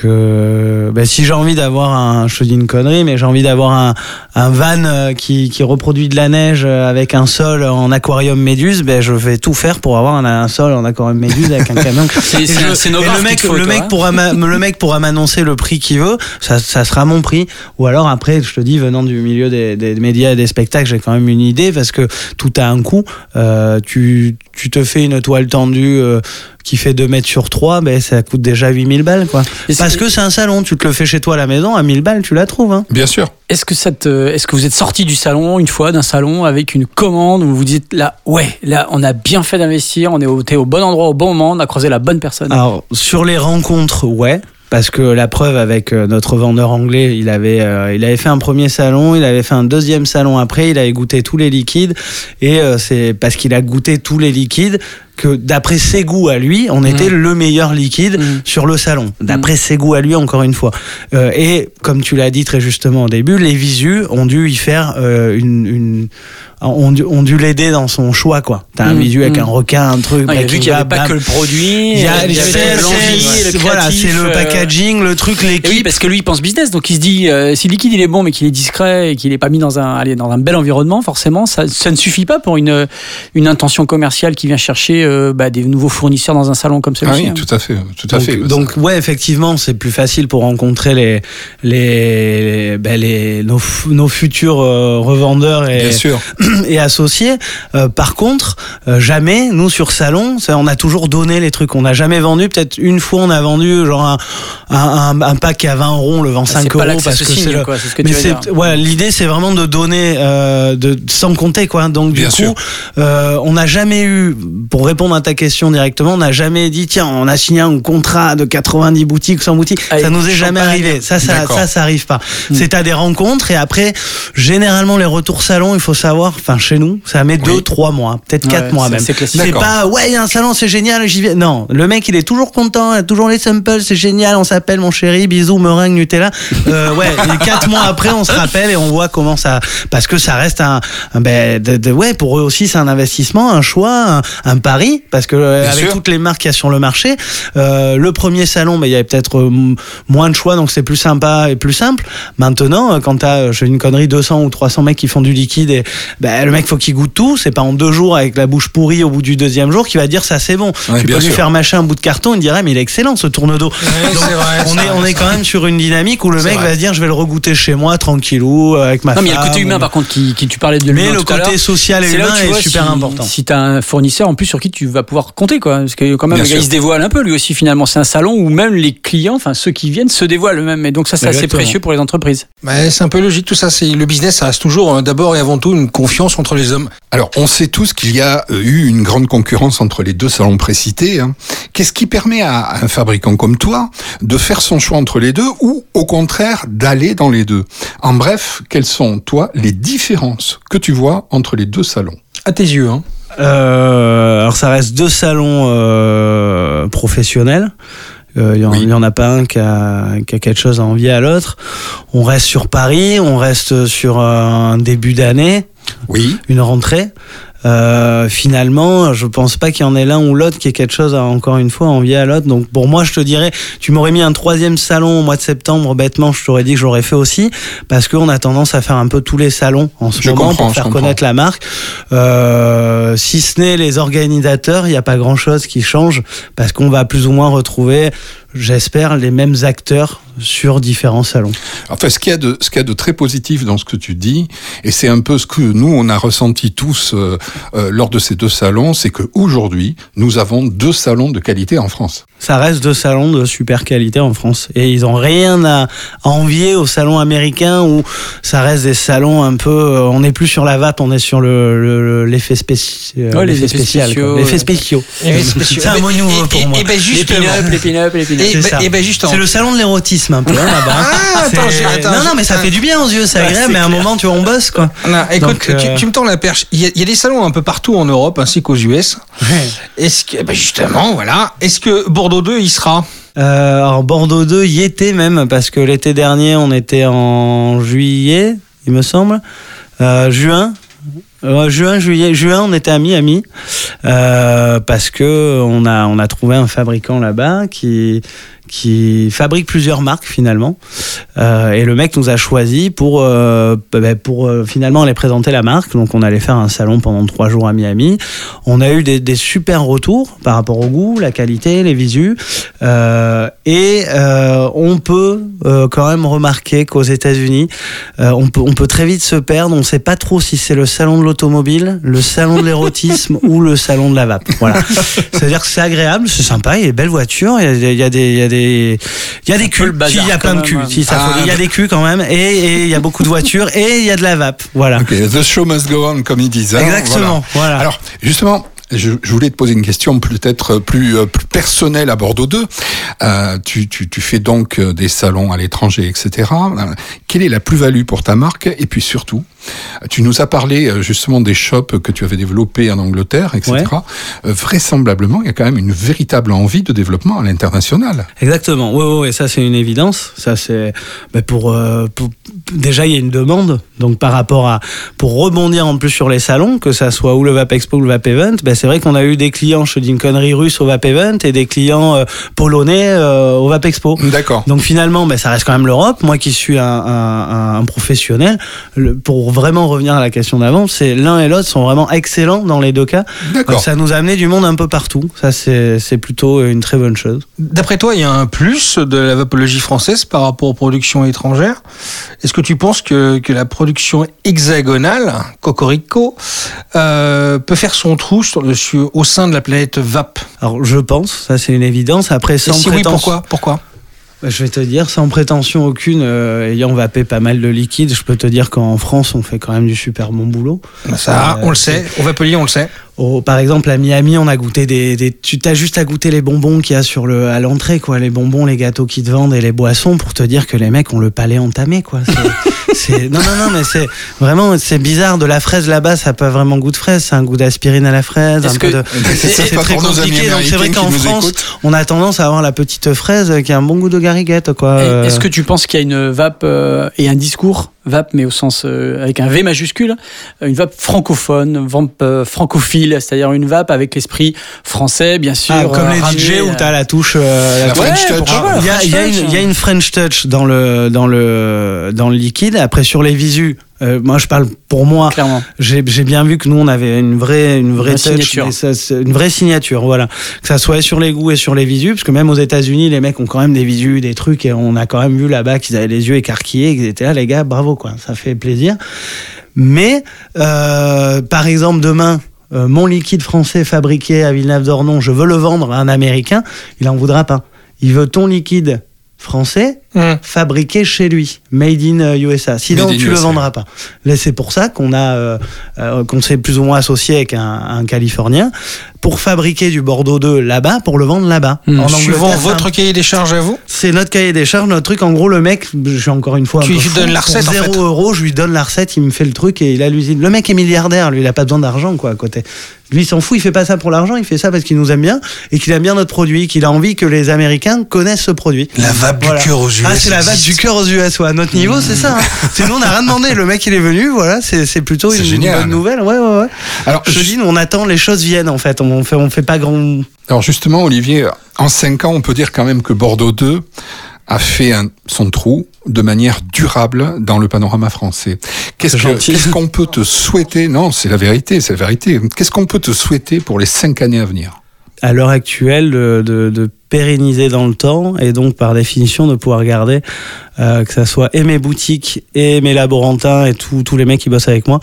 que ben, si j'ai envie d'avoir un, je te dis une connerie, mais j'ai envie d'avoir un, un van euh, qui, qui reproduit de la neige euh, avec un sol en aquarium méduse, ben je vais tout faire pour avoir un, un sol en aquarium méduse avec un camion. C'est- le mec, faut, le mec hein. pourra le mec pourra m'annoncer le prix qu'il veut, ça, ça sera mon prix. Ou alors après, je te dis, venant du milieu des, des médias et des spectacles, j'ai quand même une idée parce que tout a un coût. Euh, tu, tu te fais une toile tendue euh, qui fait 2 mètres sur 3, ben, ça coûte déjà 8000 balles. Quoi. Parce que c'est un salon, tu te le fais chez toi à la maison, à 1000 balles, tu la trouves. Hein. Bien sûr. Est-ce que, ça te- est-ce que vous êtes sorti du salon une fois, d'un salon, avec une commande où vous vous dites là, ouais, là, on a bien fait d'investir, on est au, au bon endroit au bon moment, on a croisé la bonne personne Alors, sur les rencontres, ouais. Parce que la preuve avec euh, notre vendeur anglais, il avait, euh, il avait fait un premier salon, il avait fait un deuxième salon après, il avait goûté tous les liquides. Et euh, c'est parce qu'il a goûté tous les liquides que d'après ses goûts à lui, on était le meilleur liquide sur le salon. D'après ses goûts à lui, encore une fois. Euh, et comme tu l'as dit très justement au début, les visus ont dû y faire euh, une, une ont dû, l'aider dans son choix quoi. T'as un Mm, visu avec mm. un requin, un truc. Ah, il y a vu qui qu'il n'y avait pas bam. que le produit, Il y a, il y avait c'est- le voilà, c'est le euh, packaging, le truc, Et l'équipe. oui, parce que lui, il pense business, donc il se dit, si le liquide il est bon, mais qu'il est discret et qu'il n'est pas mis dans un, allez, dans un bel environnement, forcément, ça, ça ne suffit pas pour une, une intention commerciale qui vient chercher euh, bah, des nouveaux fournisseurs dans un salon comme Ah celui-ci. oui, hein. tout à fait, tout à donc, fait. donc, ouais, effectivement, c'est plus facile pour rencontrer les les ben, les nos, fu- nos futurs euh, revendeurs et Bien sûr. et associés. Euh, par contre, euh, jamais nous sur salon, ça, on a toujours donné les trucs. On n'a jamais vendu. Peut-être une fois, on a vendu genre un un, un, un pack à 20 euros, on le vend Ah, 5 c'est pas euros parce que signe, c'est le. quoi, c'est ce que mais tu veux dire. l'idée c'est vraiment de donner euh, de sans compter quoi. Donc du Bien coup, sûr. euh, on n'a jamais eu, pour répondre à ta question directement, on n'a jamais dit tiens, on a signé un contrat de 90 boutiques, 100 boutiques. Allez, ça nous est jamais arrivé. Ça, ça, ça, ça arrive pas. Mm. C'est à des rencontres et après, généralement les retours salon, il faut savoir, enfin chez nous, ça met deux, trois mois, peut-être quatre Ouais, mois c'est même. C'est pas ouais, il y a un salon, c'est génial, j'y vais. Non, le mec, il est toujours content, il a toujours les samples, c'est génial, on s'appelle mon chéri, bisous, meringue, Nutella. Euh, ouais, et quatre mois après, on se rappelle et on voit comment ça, parce que ça reste un, un- ben, de- de- ouais, pour eux aussi, c'est un investissement, un choix, un, un pari, parce que euh, avec sûr. toutes les marques qu'il y a sur le marché, euh, le premier salon, ben, il y avait peut-être euh, moins de choix, donc c'est plus sympa et plus simple. Maintenant, euh, quand t'as, je fais une connerie, 200 ou 300 mecs qui font du liquide et ben, le mec faut qu'il goûte tout, c'est pas en deux jours avec la bouche pourrie au bout du deuxième jour qu'il va dire ça c'est bon. Ouais, tu lui faire mâcher un bout de carton, il dirait mais il est excellent ce tourne d'eau. vrai, on est, vrai, on est c'est quand même sur une dynamique où le mec vrai. va se dire je vais le regoûter chez moi tranquillou avec ma Non, mais il y a le côté humain, par contre, qui, qui tu parlais de Mais l'humain le tout côté social et C'est là où humain tu est vois super si, important. Si tu as un fournisseur en plus sur qui tu vas pouvoir compter, quoi. Parce que quand même, Bien le gars, sûr. il se dévoile un peu, lui aussi, finalement. C'est un salon où même les clients, enfin ceux qui viennent, se dévoilent eux-mêmes. Et donc, ça, c'est assez précieux pour les entreprises. C'est un peu logique tout ça. C'est le business, ça reste toujours euh, d'abord et avant tout une confiance entre les hommes. Alors, on sait tous qu'il y a euh, eu une grande concurrence entre les deux salons précités. hein. Qu'est-ce qui permet à un fabricant comme toi de faire son choix entre les deux ou, au contraire, d'aller dans les deux? En bref, quelles sont, toi, les différences que tu vois entre les deux salons? À tes yeux, hein. Euh, alors ça reste deux salons euh, professionnels. Euh, Il y, en- Oui. y en a pas un qui a, qui a quelque chose à envier à l'autre. On reste sur Paris, on reste sur un début d'année, Oui. une rentrée. Euh, finalement, je pense pas qu'il y en ait l'un ou l'autre qui ait quelque chose à encore une fois envier à l'autre. Donc pour moi, je te dirais, tu m'aurais mis un troisième salon au mois de septembre, bêtement, je t'aurais dit que j'aurais fait aussi, parce qu'on a tendance à faire un peu tous les salons en ce Je moment pour faire connaître la marque. Euh, si ce n'est les organisateurs, il n'y a pas grand chose qui change, parce qu'on va plus ou moins retrouver, j'espère, les mêmes acteurs sur différents salons. Enfin, ce qu'il y a de, ce qu'il y a de très positif dans ce que tu dis, et c'est un peu ce que nous on a ressenti tous euh, euh, lors de ces deux salons, c'est que aujourd'hui nous avons deux salons de qualité en France. Ça reste deux salons de super qualité en France. Et ils ont rien à, à envier aux salons américains où ça reste des salons un peu. euh, on n'est plus sur la vape, on est sur le, le- le- l'effet spéci- euh, Ouais, les l'effet effets spécial. L'effet spéciaux. C'est un mot nouveau pour et- moi. et ben Les justement. pin-up, les pin-up, les pin-up. C'est ben- ben justement. C'est le salon de l'érotisme un peu hein, là-bas. Ah, attends, attends, non, non, mais ça fait du bien aux yeux, c'est Ouais, agréable. Mais à un moment, tu vois, on bosse quoi. Non, écoute, Donc, euh, tu, tu me tends la perche. Il y, a, il y a des salons un peu partout en Europe ainsi qu'aux US. Est-ce que, ben justement, voilà. Est-ce que Bordeaux 2 y sera? Euh, alors Bordeaux 2 y était même parce que l'été dernier on était en juillet, il me semble, Euh, juin. Euh, juin, juillet, juin, on était à Miami euh, parce que on a on a trouvé un fabricant là-bas qui qui fabrique plusieurs marques finalement. Euh, et le mec nous a choisi pour euh, bah, pour euh, finalement aller présenter la marque. Donc on allait faire un salon pendant trois jours à Miami. On a eu des, super retours par rapport au goût la qualité les visus. Et on peut quand même remarquer qu'aux États-Unis on peut on peut très vite se perdre. On sait pas trop si c'est le salon de l'automobile le salon de l'érotisme ou le salon de la vape. Voilà. C'est à dire que c'est agréable c'est sympa il y a des belles voitures il y a des il y a des culs. il y a quand plein de même, culs. hein. si, ça Ah, il y a des culs quand même. Et il y a beaucoup de voitures. Et il y a de la vape. Voilà. The show must go on, comme ils disent. hein, Exactement, voilà. Alors, justement, je, je voulais te poser une question peut-être plus, euh, plus personnelle à Bordeaux 2. Euh, tu, tu, tu fais donc euh, des salons à l'étranger, etc. Quelle est la plus-value pour ta marque? Et puis surtout, Tu nous as parlé euh, justement des shops que tu avais développés en Angleterre, etc. Ouais. Euh, vraisemblablement, il y a quand même une véritable envie de développement à l'international. Exactement. Ouais, ouais, ouais, ça c'est une évidence. Ça c'est pour, euh, pour- déjà il y a une demande. Donc par rapport à pour rebondir en plus sur les salons, que ça soit ou le Vap Expo ou le Vap Event, bah, c'est vrai qu'on a eu des clients, je dis une connerie russe au Vap Event et des clients euh, polonais euh, au Vap Expo. D'accord. Donc finalement, bah, ça reste quand même l'Europe. Moi qui suis un, un- un professionnel, le- pour vraiment revenir à la question d'avant, c'est l'un et l'autre sont vraiment excellents dans les deux cas. D'accord. Ça nous a amené du monde un peu partout. Ça c'est c'est plutôt une très bonne chose. D'après toi, il y a un plus de la vapologie française par rapport aux productions étrangères? Est-ce que tu penses que, que la production hexagonale, Cocorico, euh, peut faire son trou sur le- sur- au sein de la planète VAP Alors je pense, ça c'est une évidence. Après sans si oui, prétention- pourquoi? Pourquoi? Bah, Je vais te dire, sans prétention aucune, euh, ayant vapé pas mal de liquide, je peux te dire qu'en France, on fait quand même du super bon boulot. Ça, Euh, on le sait. Au Vapelier, on le sait. Au- par exemple, à Miami, on a goûté des, des tu t'as juste à goûter les bonbons qu'il y a sur le à l'entrée, quoi, les bonbons, les gâteaux qui te vendent et les boissons pour te dire que les mecs ont le palais entamé, quoi. C'est- C'est non non non, mais c'est vraiment c'est bizarre de la fraise là-bas, ça a pas vraiment goût de fraise, c'est un goût d'aspirine à la fraise, Est-ce un peu que- de C'est très compliqué. Donc c'est vrai qu'en France, écoutent. on a tendance à avoir la petite fraise qui a un bon goût de gariguette, quoi. Et Euh, Est-ce que tu penses qu'il y a une vape euh, et un discours vape, mais au sens euh, avec un V majuscule, une vape francophone, vape euh, francophile, c'est-à-dire une vape avec l'esprit français, bien sûr. Ah, comme euh, les ramené, DJ où euh, t'as la touche. euh, La. French touch. Il y, a, French il y a touch, une, il y a une French touch dans le dans le dans le liquide. Après sur les visus, euh, moi je parle pour moi. Clairement. J'ai bien vu que nous on avait une vraie une vraie vraie touch, signature. ça, une vraie signature. Voilà, que ça soit sur les goûts et sur les visus, parce que même aux États-Unis les mecs ont quand même des visus, des trucs, et on a quand même vu là-bas qu'ils avaient les yeux écarquillés, qu'ils étaient là les gars, bravo quoi, ça fait plaisir. Mais euh, par exemple demain. euh, mon liquide français fabriqué à Villeneuve-d'Ornon, je veux le vendre à un Américain, il en voudra pas. Il veut ton liquide français Hum. fabriqué chez lui, made in euh, USA. Sinon, Made in tu le USA. vendras pas. Là, c'est pour ça qu'on a, euh, euh, qu'on s'est plus ou moins associé avec un, un Californien pour fabriquer du Bordeaux 2 là-bas, pour le vendre là-bas. Hmm. En Suivant Angleterre, c'est un- votre cahier des charges à vous c'est notre cahier des charges, notre truc. En gros, le mec, je suis encore une fois. Tu lui donnes la recette, en Zéro fait. euro, je lui donne la recette, il me fait le truc et il a l'usine. Le mec est milliardaire, lui, il a pas besoin d'argent, quoi, à côté. Lui, il s'en fout, il fait pas ça pour l'argent, il fait ça parce qu'il nous aime bien et qu'il aime bien notre produit, qu'il a envie que les Américains connaissent ce produit. La vape du Voilà. cœur aux US. Ah, c'est la existe. du cœur aux US, ouais. À notre niveau, c'est ça. hein. C'est nous, on n'a rien demandé. Le mec, il est venu, voilà, c'est c'est plutôt une génial. bonne nouvelle. Ouais, ouais, ouais. Alors, Je dis, nous, on attend, les choses viennent, en fait. On fait, on fait pas grand. alors justement, Olivier, en cinq ans, on peut dire quand même que Bordeaux 2 a fait un- son trou de manière durable dans le panorama français. Qu'est-ce qu'on peut te souhaiter? Non, c'est la vérité, c'est la vérité. Qu'est-ce qu'on peut te souhaiter pour les cinq années à venir? À l'heure actuelle de, de, de pérenniser dans le temps et donc par définition de pouvoir garder euh, que ça soit et mes boutiques et mes laborantins et tous les mecs qui bossent avec moi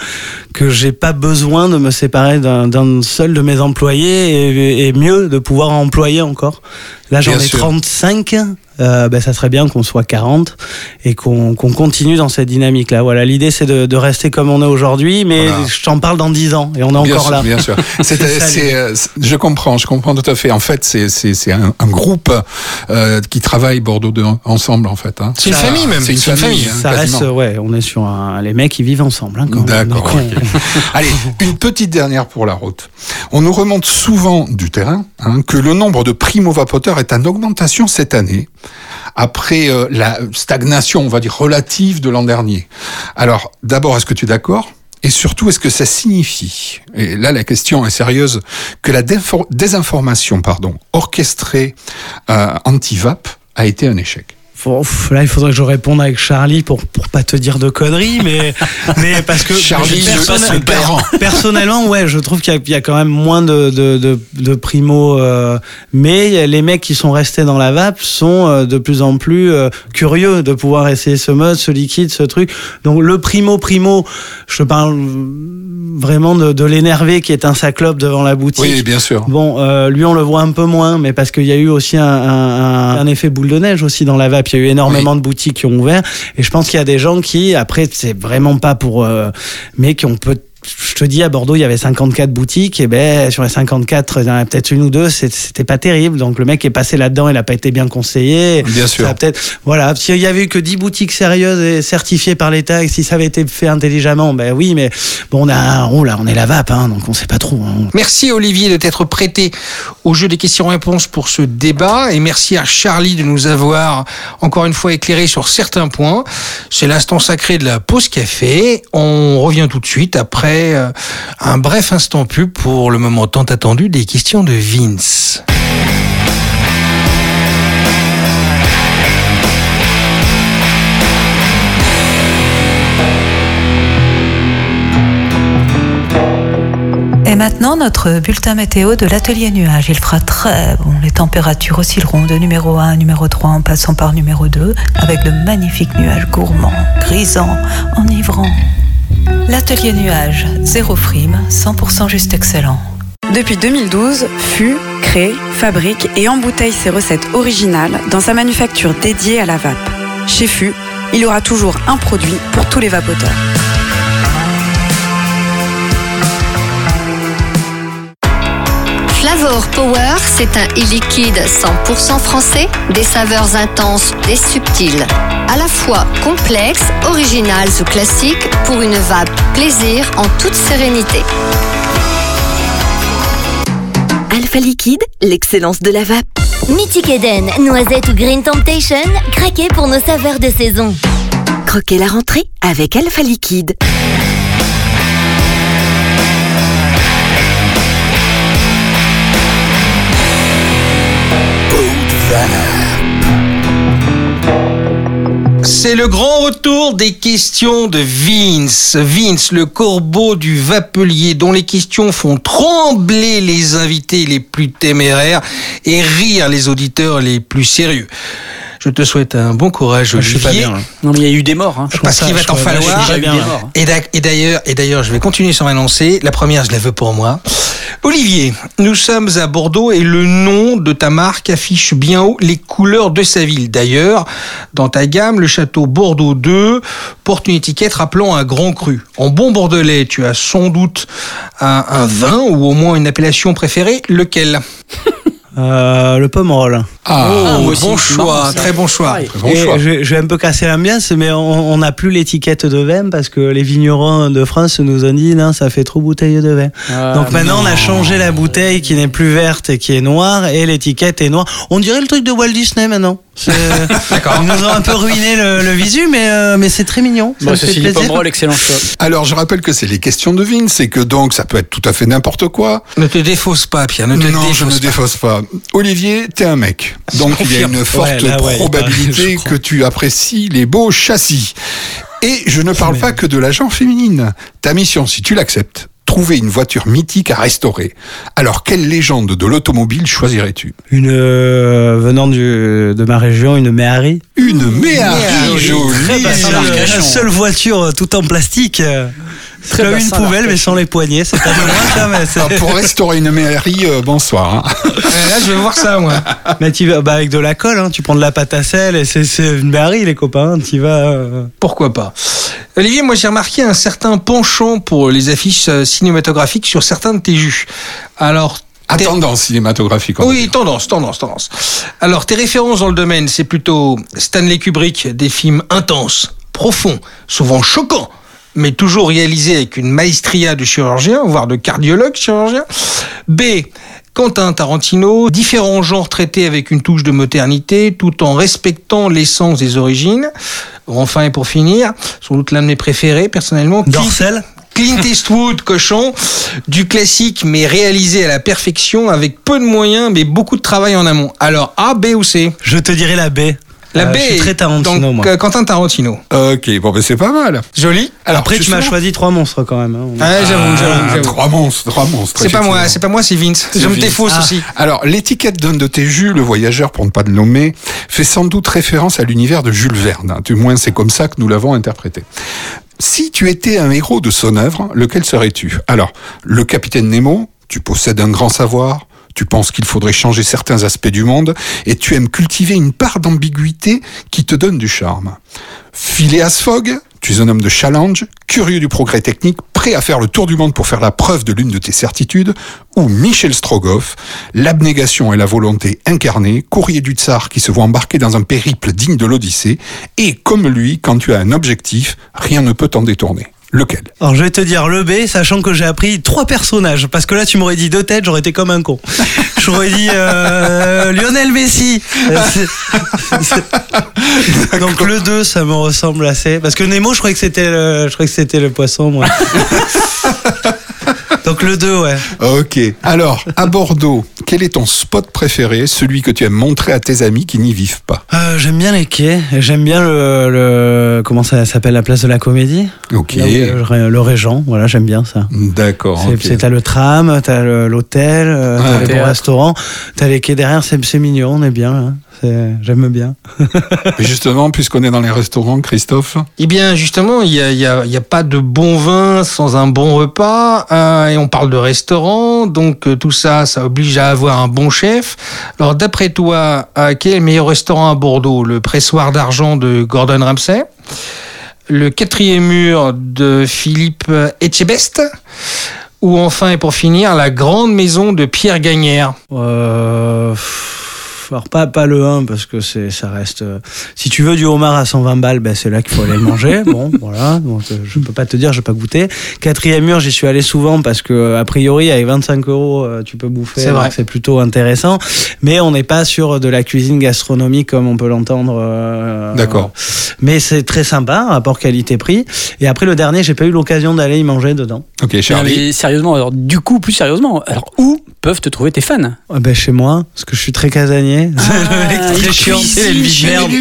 que j'ai pas besoin de me séparer d'un seul de mes employés et, et mieux de pouvoir employer encore là j'en ai sûr. 35 euh, ben, ça serait bien qu'on soit 40 et qu'on qu'on continue dans cette dynamique là voilà l'idée c'est de, de rester comme on est aujourd'hui mais Voilà. je t'en parle dans 10 ans et on est Bien encore sûr, là Bien sûr. Ça, c'est, euh, je comprends, je comprends tout à fait. En fait, c'est, c'est, c'est un, un groupe euh, qui travaille Bordeaux 2 ensemble, en fait. hein. C'est une famille, même. C'est une famille. famille. hein, ça reste quasiment. ouais on est sur un les mecs ils vivent ensemble hein, quand même. D'accord. Allez, une petite dernière pour la route. On nous remonte souvent du terrain hein, que le nombre de primo-vapoteurs est en augmentation cette année, après euh, la stagnation, on va dire, relative de l'an dernier. Alors, d'abord, est-ce que tu es d'accord? Et surtout, est-ce que ça signifie, et là la question est sérieuse, que la désinformation orchestrée euh, anti-VAP a été un échec? Pff, là, il faudrait que je réponde avec Charlie pour pour pas te dire de conneries, mais mais parce que Charlie, je- je père. personnellement, ouais, je trouve qu'il y, y a quand même moins de de de, de primo, euh, mais les mecs qui sont restés dans la vape sont euh, de plus en plus euh, curieux de pouvoir essayer ce mode, ce liquide, ce truc. Donc le primo primo, je parle vraiment de, de l'énervé qui est un saclope devant la boutique. Oui, bien sûr. Bon, euh, lui, on le voit un peu moins, mais parce qu'il y a eu aussi un, un- un- effet boule de neige aussi dans la vape. Il y a eu énormément de boutiques qui ont ouvert, et je pense qu'il y a des gens qui, après, c'est vraiment pas pour, euh, mais qui ont peut je te dis, à Bordeaux, il y avait 54 boutiques, et ben sur les 54, il y en avait peut-être une ou deux, c'était pas terrible. Donc le mec est passé là-dedans, il a pas été bien conseillé. Bien sûr. Ça a peut-être, voilà, s'il y avait eu que 10 boutiques sérieuses et certifiées par l'État, et si ça avait été fait intelligemment, ben oui, mais bon, on a, oh là, on est la vape, hein, donc on sait pas trop. hein. Merci Olivier de t'être prêté au jeu des questions-réponses pour ce débat et merci à Charlie de nous avoir encore une fois éclairé sur certains points. C'est l'instant sacré de la pause café. On revient tout de suite après euh, un bref instant pub pour le moment tant attendu des questions de Vince. Et maintenant, notre bulletin météo de l'atelier nuage. Il fera très bon. Les températures oscilleront de numéro 1 à numéro 3 en passant par numéro 2 avec de magnifiques nuages gourmands, grisants, enivrants. L'atelier nuage, zéro frime, 100% juste excellent. Depuis 2012, FU crée, fabrique et embouteille ses recettes originales dans sa manufacture dédiée à la vape. Chez FU, il aura toujours un produit pour tous les vapoteurs. Flavor Power, c'est un e-liquide 100% français, des saveurs intenses, des subtiles. À la fois complexe, originales ou classiques, pour une vape plaisir en toute sérénité. Alpha Liquide, l'excellence de la vape. Mythique Eden, noisette ou Green Temptation, craquez pour nos saveurs de saison. Croquez la rentrée avec Alpha Liquide. C'est le grand retour des questions de Vince. Vince, le corbeau du vapelier, dont les questions font trembler les invités les plus téméraires et rire les auditeurs les plus sérieux. Je te souhaite un bon courage, Je suis pas Olivier. bien. là. Non, mais il y a eu des morts. Hein. Parce qu'il va t'en falloir. Et d'ailleurs, et d'ailleurs, je vais continuer sur ma lancée. La première, je la veux pour moi. Olivier, nous sommes à Bordeaux et le nom de ta marque affiche bien haut les couleurs de sa ville. D'ailleurs, dans ta gamme, le château Bordeaux 2 porte une étiquette rappelant un grand cru. En bon bordelais, tu as sans doute un, un vin ou au moins une appellation préférée. Lequel? Euh, le pomerol. Ah, Oh, moi aussi, bon choix, très bon choix. Bon je, je vais un peu casser l'ambiance, mais on n'a plus l'étiquette de vin parce que les vignerons de France nous ont dit non, ça fait trop bouteille de vin. Ah, Donc maintenant, on a changé la bouteille qui n'est plus verte et qui est noire et l'étiquette est noire. On dirait le truc de Walt Disney maintenant. C'est- Ils nous ont un peu ruiné le, le visu, mais, euh, mais c'est très mignon. Ça Bon, me fait ceci dit, plaisir. Pomerol, excellent choix. Alors, je rappelle que c'est les questions de Vince, et que donc ça peut être tout à fait n'importe quoi. Ne te défausse pas, Pierre. Ne te non, je ne pas. défausse pas. Olivier, t'es un mec. Donc il y a une forte Ouais, là, ouais, il probabilité que tu apprécies les beaux châssis. Et je ne parle pas que de la genre féminine. Ta mission, si tu l'acceptes, trouver une voiture mythique à restaurer. Alors, quelle légende de l'automobile choisirais-tu? Une euh, venant du, de ma région, une Méhari. Une Méhari jolie. La seule voiture euh, tout en plastique. C'est Très comme une poubelle, mais sans les poignées. C'est pas de moi, ça, mais c'est- Ah, Pour restaurer une Méhari, euh, bonsoir. hein. Là, je vais voir ça, moi. Mais tu vas bah, avec de la colle, hein, tu prends de la pâte à sel et c'est c'est une Méhari, les copains. Tu vas. euh, Pourquoi pas Olivier, moi j'ai remarqué un certain penchant pour les affiches euh, cinématographiques sur certains de tes jus. Alors, À tes- tendance cinématographique. on va oui, dire. tendance, tendance, tendance. Alors, tes références dans le domaine, c'est plutôt Stanley Kubrick, des films intenses, profonds, souvent choquants, mais toujours réalisés avec une maestria de chirurgien, voire de cardiologue chirurgien. B. Quentin Tarantino, différents genres traités avec une touche de modernité, tout en respectant l'essence des origines. Enfin, et pour finir, sans doute l'un de mes préférés, personnellement, Dorsel Clint Eastwood, cochon, du classique mais réalisé à la perfection avec peu de moyens mais beaucoup de travail en amont. Alors A, B ou C? Je te dirais la baie. La Euh, B. Je suis très Tarantino, donc, moi. euh, Quentin Tarantino. Ok, bon, ben c'est pas mal. Joli. Alors, Après, tu m'as choisi trois monstres quand même. hein. Ouais, j'avoue, j'avoue, Ah, j'avoue. Trois monstres, trois monstres. C'est pas moi, c'est pas moi, c'est Vince. Je me défausse Ah. aussi. Alors, l'étiquette d'un de tes jus, le voyageur pour ne pas le nommer, fait sans doute référence à l'univers de Jules Verne. Du moins, c'est comme ça que nous l'avons interprété. Si tu étais un héros de son œuvre, lequel serais-tu? Alors, le capitaine Nemo, tu possèdes un grand savoir, tu penses qu'il faudrait changer certains aspects du monde, et tu aimes cultiver une part d'ambiguïté qui te donne du charme. Phileas Fogg, Tu es un homme de challenge, curieux du progrès technique, prêt à faire le tour du monde pour faire la preuve de l'une de tes certitudes, ou Michel Strogoff, l'abnégation et la volonté incarnée, courrier du tsar qui se voit embarquer dans un périple digne de l'Odyssée, et comme lui, quand tu as un objectif, rien ne peut t'en détourner. Lequel Alors je vais te dire le B, sachant que j'ai appris trois personnages. Parce que là, tu m'aurais dit deux têtes, j'aurais été comme un con. J'aurais dit euh, Lionel Messi. Donc le 2, ça me ressemble assez. Parce que Nemo, je croyais que c'était le, je croyais que c'était le poisson, moi. Donc le 2, ouais. Ok. Alors, à Bordeaux, quel est ton spot préféré, celui que tu aimes montrer à tes amis qui n'y vivent pas? Euh, j'aime bien les quais. J'aime bien le, le- comment ça s'appelle la place de la Comédie? Ok. Là Le, le Régent. Voilà, j'aime bien ça. D'accord. C'est- ok. c'est- T'as le tram, t'as le- l'hôtel, euh, t'as les bons Théâtre. restaurants, t'as les quais derrière, c'est mignon, on est bien. hein. J'aime bien. Mais justement, puisqu'on est dans les restaurants, Christophe, Eh bien, justement, il n'y a, il y a- il y a pas de bon vin sans un bon repas. euh, et on parle de restaurant, donc euh, tout ça, ça oblige à avoir un bon chef. Alors, d'après toi, euh, quel est le meilleur restaurant à Bordeaux? Le pressoir d'argent de Gordon Ramsay Le quatrième mur de Philippe Etchebest ou enfin, et pour finir, la grande maison de Pierre Gagnère? Euh, alors pas, pas le 1 parce que c'est ça reste. euh, si tu veux du homard à 120 balles, ben c'est là qu'il faut aller le manger. Bon, voilà. Donc euh, je peux pas te dire, je vais pas goûter. Quatrième mur, j'y suis allé souvent parce que a priori avec 25 euros, euh, tu peux bouffer. C'est vrai. C'est plutôt intéressant. Mais on n'est pas sur de la cuisine gastronomique comme on peut l'entendre. euh, D'accord. Mais c'est très sympa, rapport qualité-prix. Et après le dernier, j'ai pas eu l'occasion d'aller y manger dedans. ok, Charlie. mais sérieusement, alors du coup, plus sérieusement, alors où peuvent te trouver tes fans? Ah ben chez moi, parce que je suis très casanier. Ah, très chiant, c'est merde.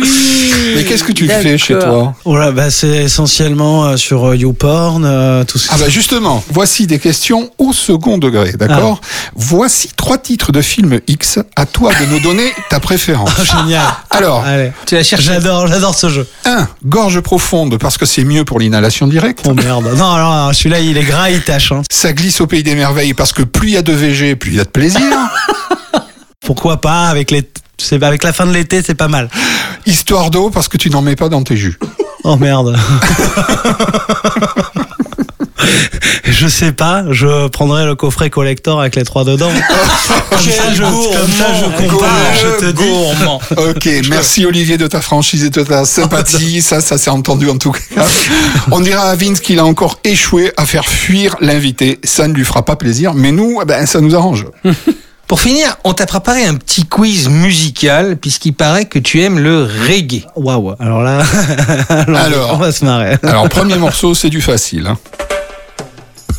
Mais qu'est-ce que tu fais chez toi Voilà, bah c'est essentiellement euh, sur euh, YouPorn, euh, tout ça. Ah bah justement, voici des questions au second degré, d'accord Voici trois titres de films X. À toi de nous donner ta préférence. Oh, génial. Alors, Allez, Tu la cherches j'adore, j'adore ce jeu. 1. Gorge profonde parce que c'est mieux pour l'inhalation directe. Oh merde. Non, alors, alors, celui-là, il est gras, il tâche. Hein. Ça glisse au pays des merveilles parce que plus il y a de VG, plus il y a de plaisir. Pourquoi pas avec les. C'est avec la fin de l'été, c'est pas mal. Histoire d'eau parce que tu n'en mets pas dans tes jus. Oh merde. je sais pas, je prendrai le coffret collector avec les trois dedans. comme, ça, je, comme ça, je compare, je te dis. Ok, merci Olivier de ta franchise et de ta sympathie. Ça, ça s'est entendu en tout cas. On dira à Vince qu'il a encore échoué à faire fuir l'invité. Ça ne lui fera pas plaisir, mais nous, eh ben, ça nous arrange. Pour finir, on t'a préparé un petit quiz musical, puisqu'il paraît que tu aimes le reggae. Waouh. Alors là, alors, Alors. on va se marrer. Alors, premier morceau, c'est du facile. hein.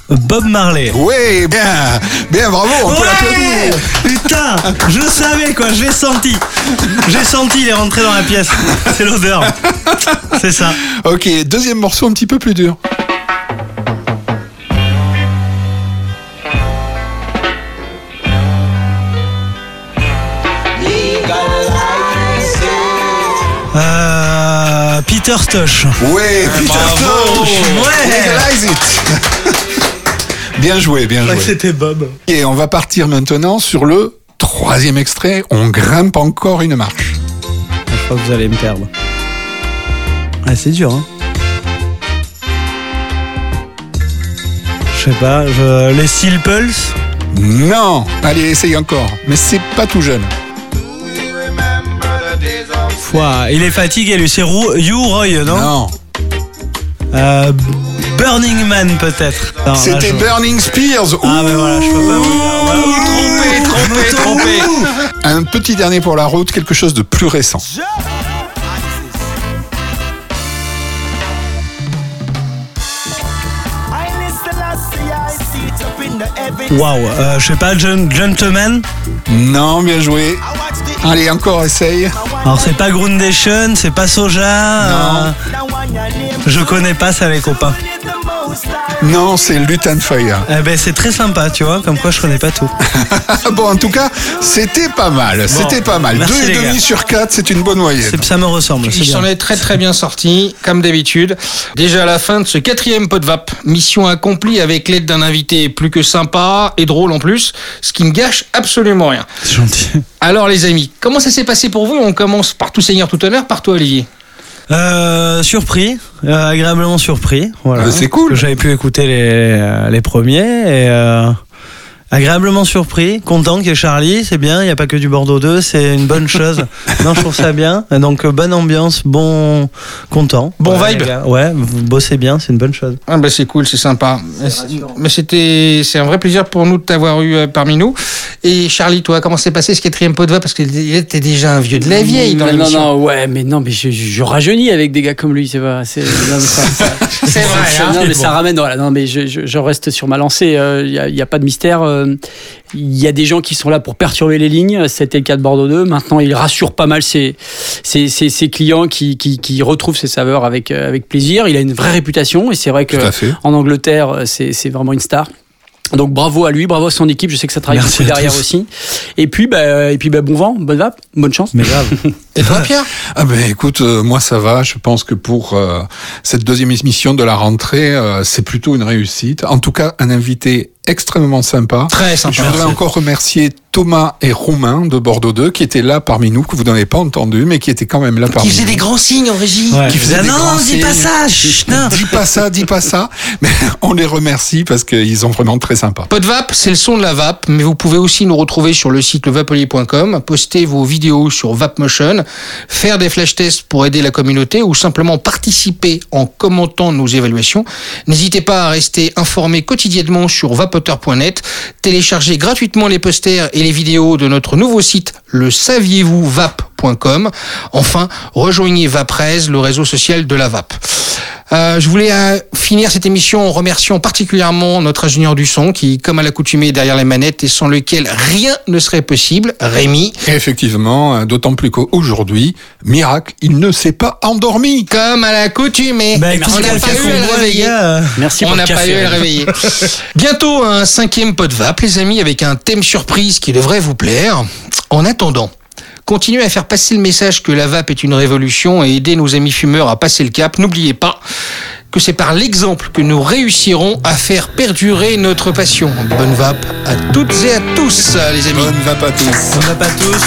Bob Marley. Oui, bien, bien, bravo, on peut Ouais l'applaudir. Putain, je savais quoi, je l'ai senti. J'ai senti, il est rentré dans la pièce. C'est l'odeur. C'est ça. Ok, deuxième morceau un petit peu plus dur. Peter Stosh. Oui, Peter Tosh. Ouais. Legalize it. Bien joué, bien joué. C'était Bob. Et on va partir maintenant sur le troisième extrait. On grimpe encore une marche. Je crois que vous allez me perdre. Ah, c'est dur, hein. Je sais pas, je... les Steel Pulse. Non Allez, essaye encore. Mais c'est pas tout jeune. Ouah, il est fatigué, lui. C'est You Roy, non, Non. Euh, Burning Man, peut-être. Non, là, C'était je- Burning Spears. Ah, mais voilà, je peux pas vous dire. Trompé, trompé, trompé. Un petit dernier pour la route, quelque chose de plus récent. Waouh, euh, je sais pas, Gen- Gentleman. Non, bien joué. Allez, encore, essaye. Alors, c'est pas Groundation, c'est pas Soja. Non. euh, je connais pas ça, les copains. Non, c'est Lutan Fire. Eh ben, c'est très sympa, tu vois, comme quoi je connais pas tout. bon, en tout cas, c'était pas mal. C'était pas mal. merci, Deux et les demi gars. sur quatre, c'est une bonne moyenne. C'est- Ça me ressemble, Il s'en est très très bien sorti, comme d'habitude. Déjà à la fin de ce quatrième pot de vape, mission accomplie avec l'aide d'un invité plus que sympa et drôle en plus, ce qui ne gâche absolument rien. C'est gentil. Alors les amis, comment ça s'est passé pour vous? On commence par tout seigneur tout honneur, par toi Olivier. Euh, surpris, euh, agréablement surpris. Voilà. Ah, c'est cool. J'avais pu écouter les, les premiers et euh, agréablement surpris, content qu'il y ait Charlie, c'est bien. Il n'y a pas que du Bordeaux 2, c'est une bonne chose. non, je trouve ça bien. Donc euh, bonne ambiance, bon, content. Bon Ouais, vibe. Ouais, vous bossez bien, c'est une bonne chose. Ah bah c'est cool, c'est sympa. Mais c'était c'est un vrai plaisir pour nous de t'avoir eu euh, parmi nous. Et Charlie, toi, comment s'est passé ce quatrième pot de va Parce que t'es déjà un vieux de la vieille dans non, non, l'émission. non, ouais, mais non, mais je, je, je rajeunis avec des gars comme lui, c'est pas. C'est non, vrai, ça- hein. non, mais ça ramène. Voilà, non, mais je, je, je reste sur ma lancée. Il n'y a, y a pas de mystère. euh, Il y a des gens qui sont là pour perturber les lignes. C'était le cas de Bordeaux 2. Maintenant, il rassure pas mal ses, ses, ses, ses clients qui, qui, qui retrouvent ses saveurs avec, euh, avec plaisir. Il a une vraie réputation et c'est vrai que Tout à fait. en Angleterre, c'est vraiment une star. Donc bravo à lui, bravo à son équipe. Je sais que ça travaille beaucoup derrière tous. aussi. Et puis, bah, et puis bah, bon vent, bonne vape, bonne chance. Mais grave. Et toi, Pierre? Ah ben écoute, euh, moi ça va. Je pense que pour euh, cette deuxième émission de la rentrée, euh, c'est plutôt une réussite. En tout cas, un invité extrêmement sympa. Très sympa. Je voudrais encore remercier Thomas et Romain de Bordeaux 2 qui étaient là parmi nous, que vous n'avez pas entendu, mais qui étaient quand même là Qui parmi nous. des grands signes en régie. Ouais. Qui faisaient Ah des non, grands dis pas ça, chut, non. Dis pas ça, dis pas ça. Mais on les remercie parce qu'ils sont vraiment très sympas. Podvap, c'est le son de la vape, mais vous pouvez aussi nous retrouver sur le site levapelier.com, poster vos vidéos sur Vapmotion, faire des flash tests pour aider la communauté ou simplement participer en commentant nos évaluations. N'hésitez pas à rester informé quotidiennement sur vapoteur.net, télécharger gratuitement les posters et les vidéos de notre nouveau site, le saviez-vous vape.com. Enfin, rejoignez Vaprez, le réseau social de la vape. Euh, je voulais euh, finir cette émission en remerciant particulièrement notre ingénieur du son qui, comme à l'accoutumée, est derrière les manettes et sans lequel rien ne serait possible. Rémi. Et effectivement, euh, d'autant plus qu'aujourd'hui, miracle, il ne s'est pas endormi. Comme à l'accoutumée. Bah, on n'a pas eu à le réveiller. Merci On pour n'a le pas café. eu à le réveiller. Bientôt un cinquième pot de vape, les amis, avec un thème surprise qui devrait vous plaire. En attendant, continuez à faire passer le message que la vape est une révolution et aider nos amis fumeurs à passer le cap. N'oubliez pas que c'est par l'exemple que nous réussirons à faire perdurer notre passion. Bonne vape à toutes et à tous, les amis. Bonne vape à tous. On n'a pas tous.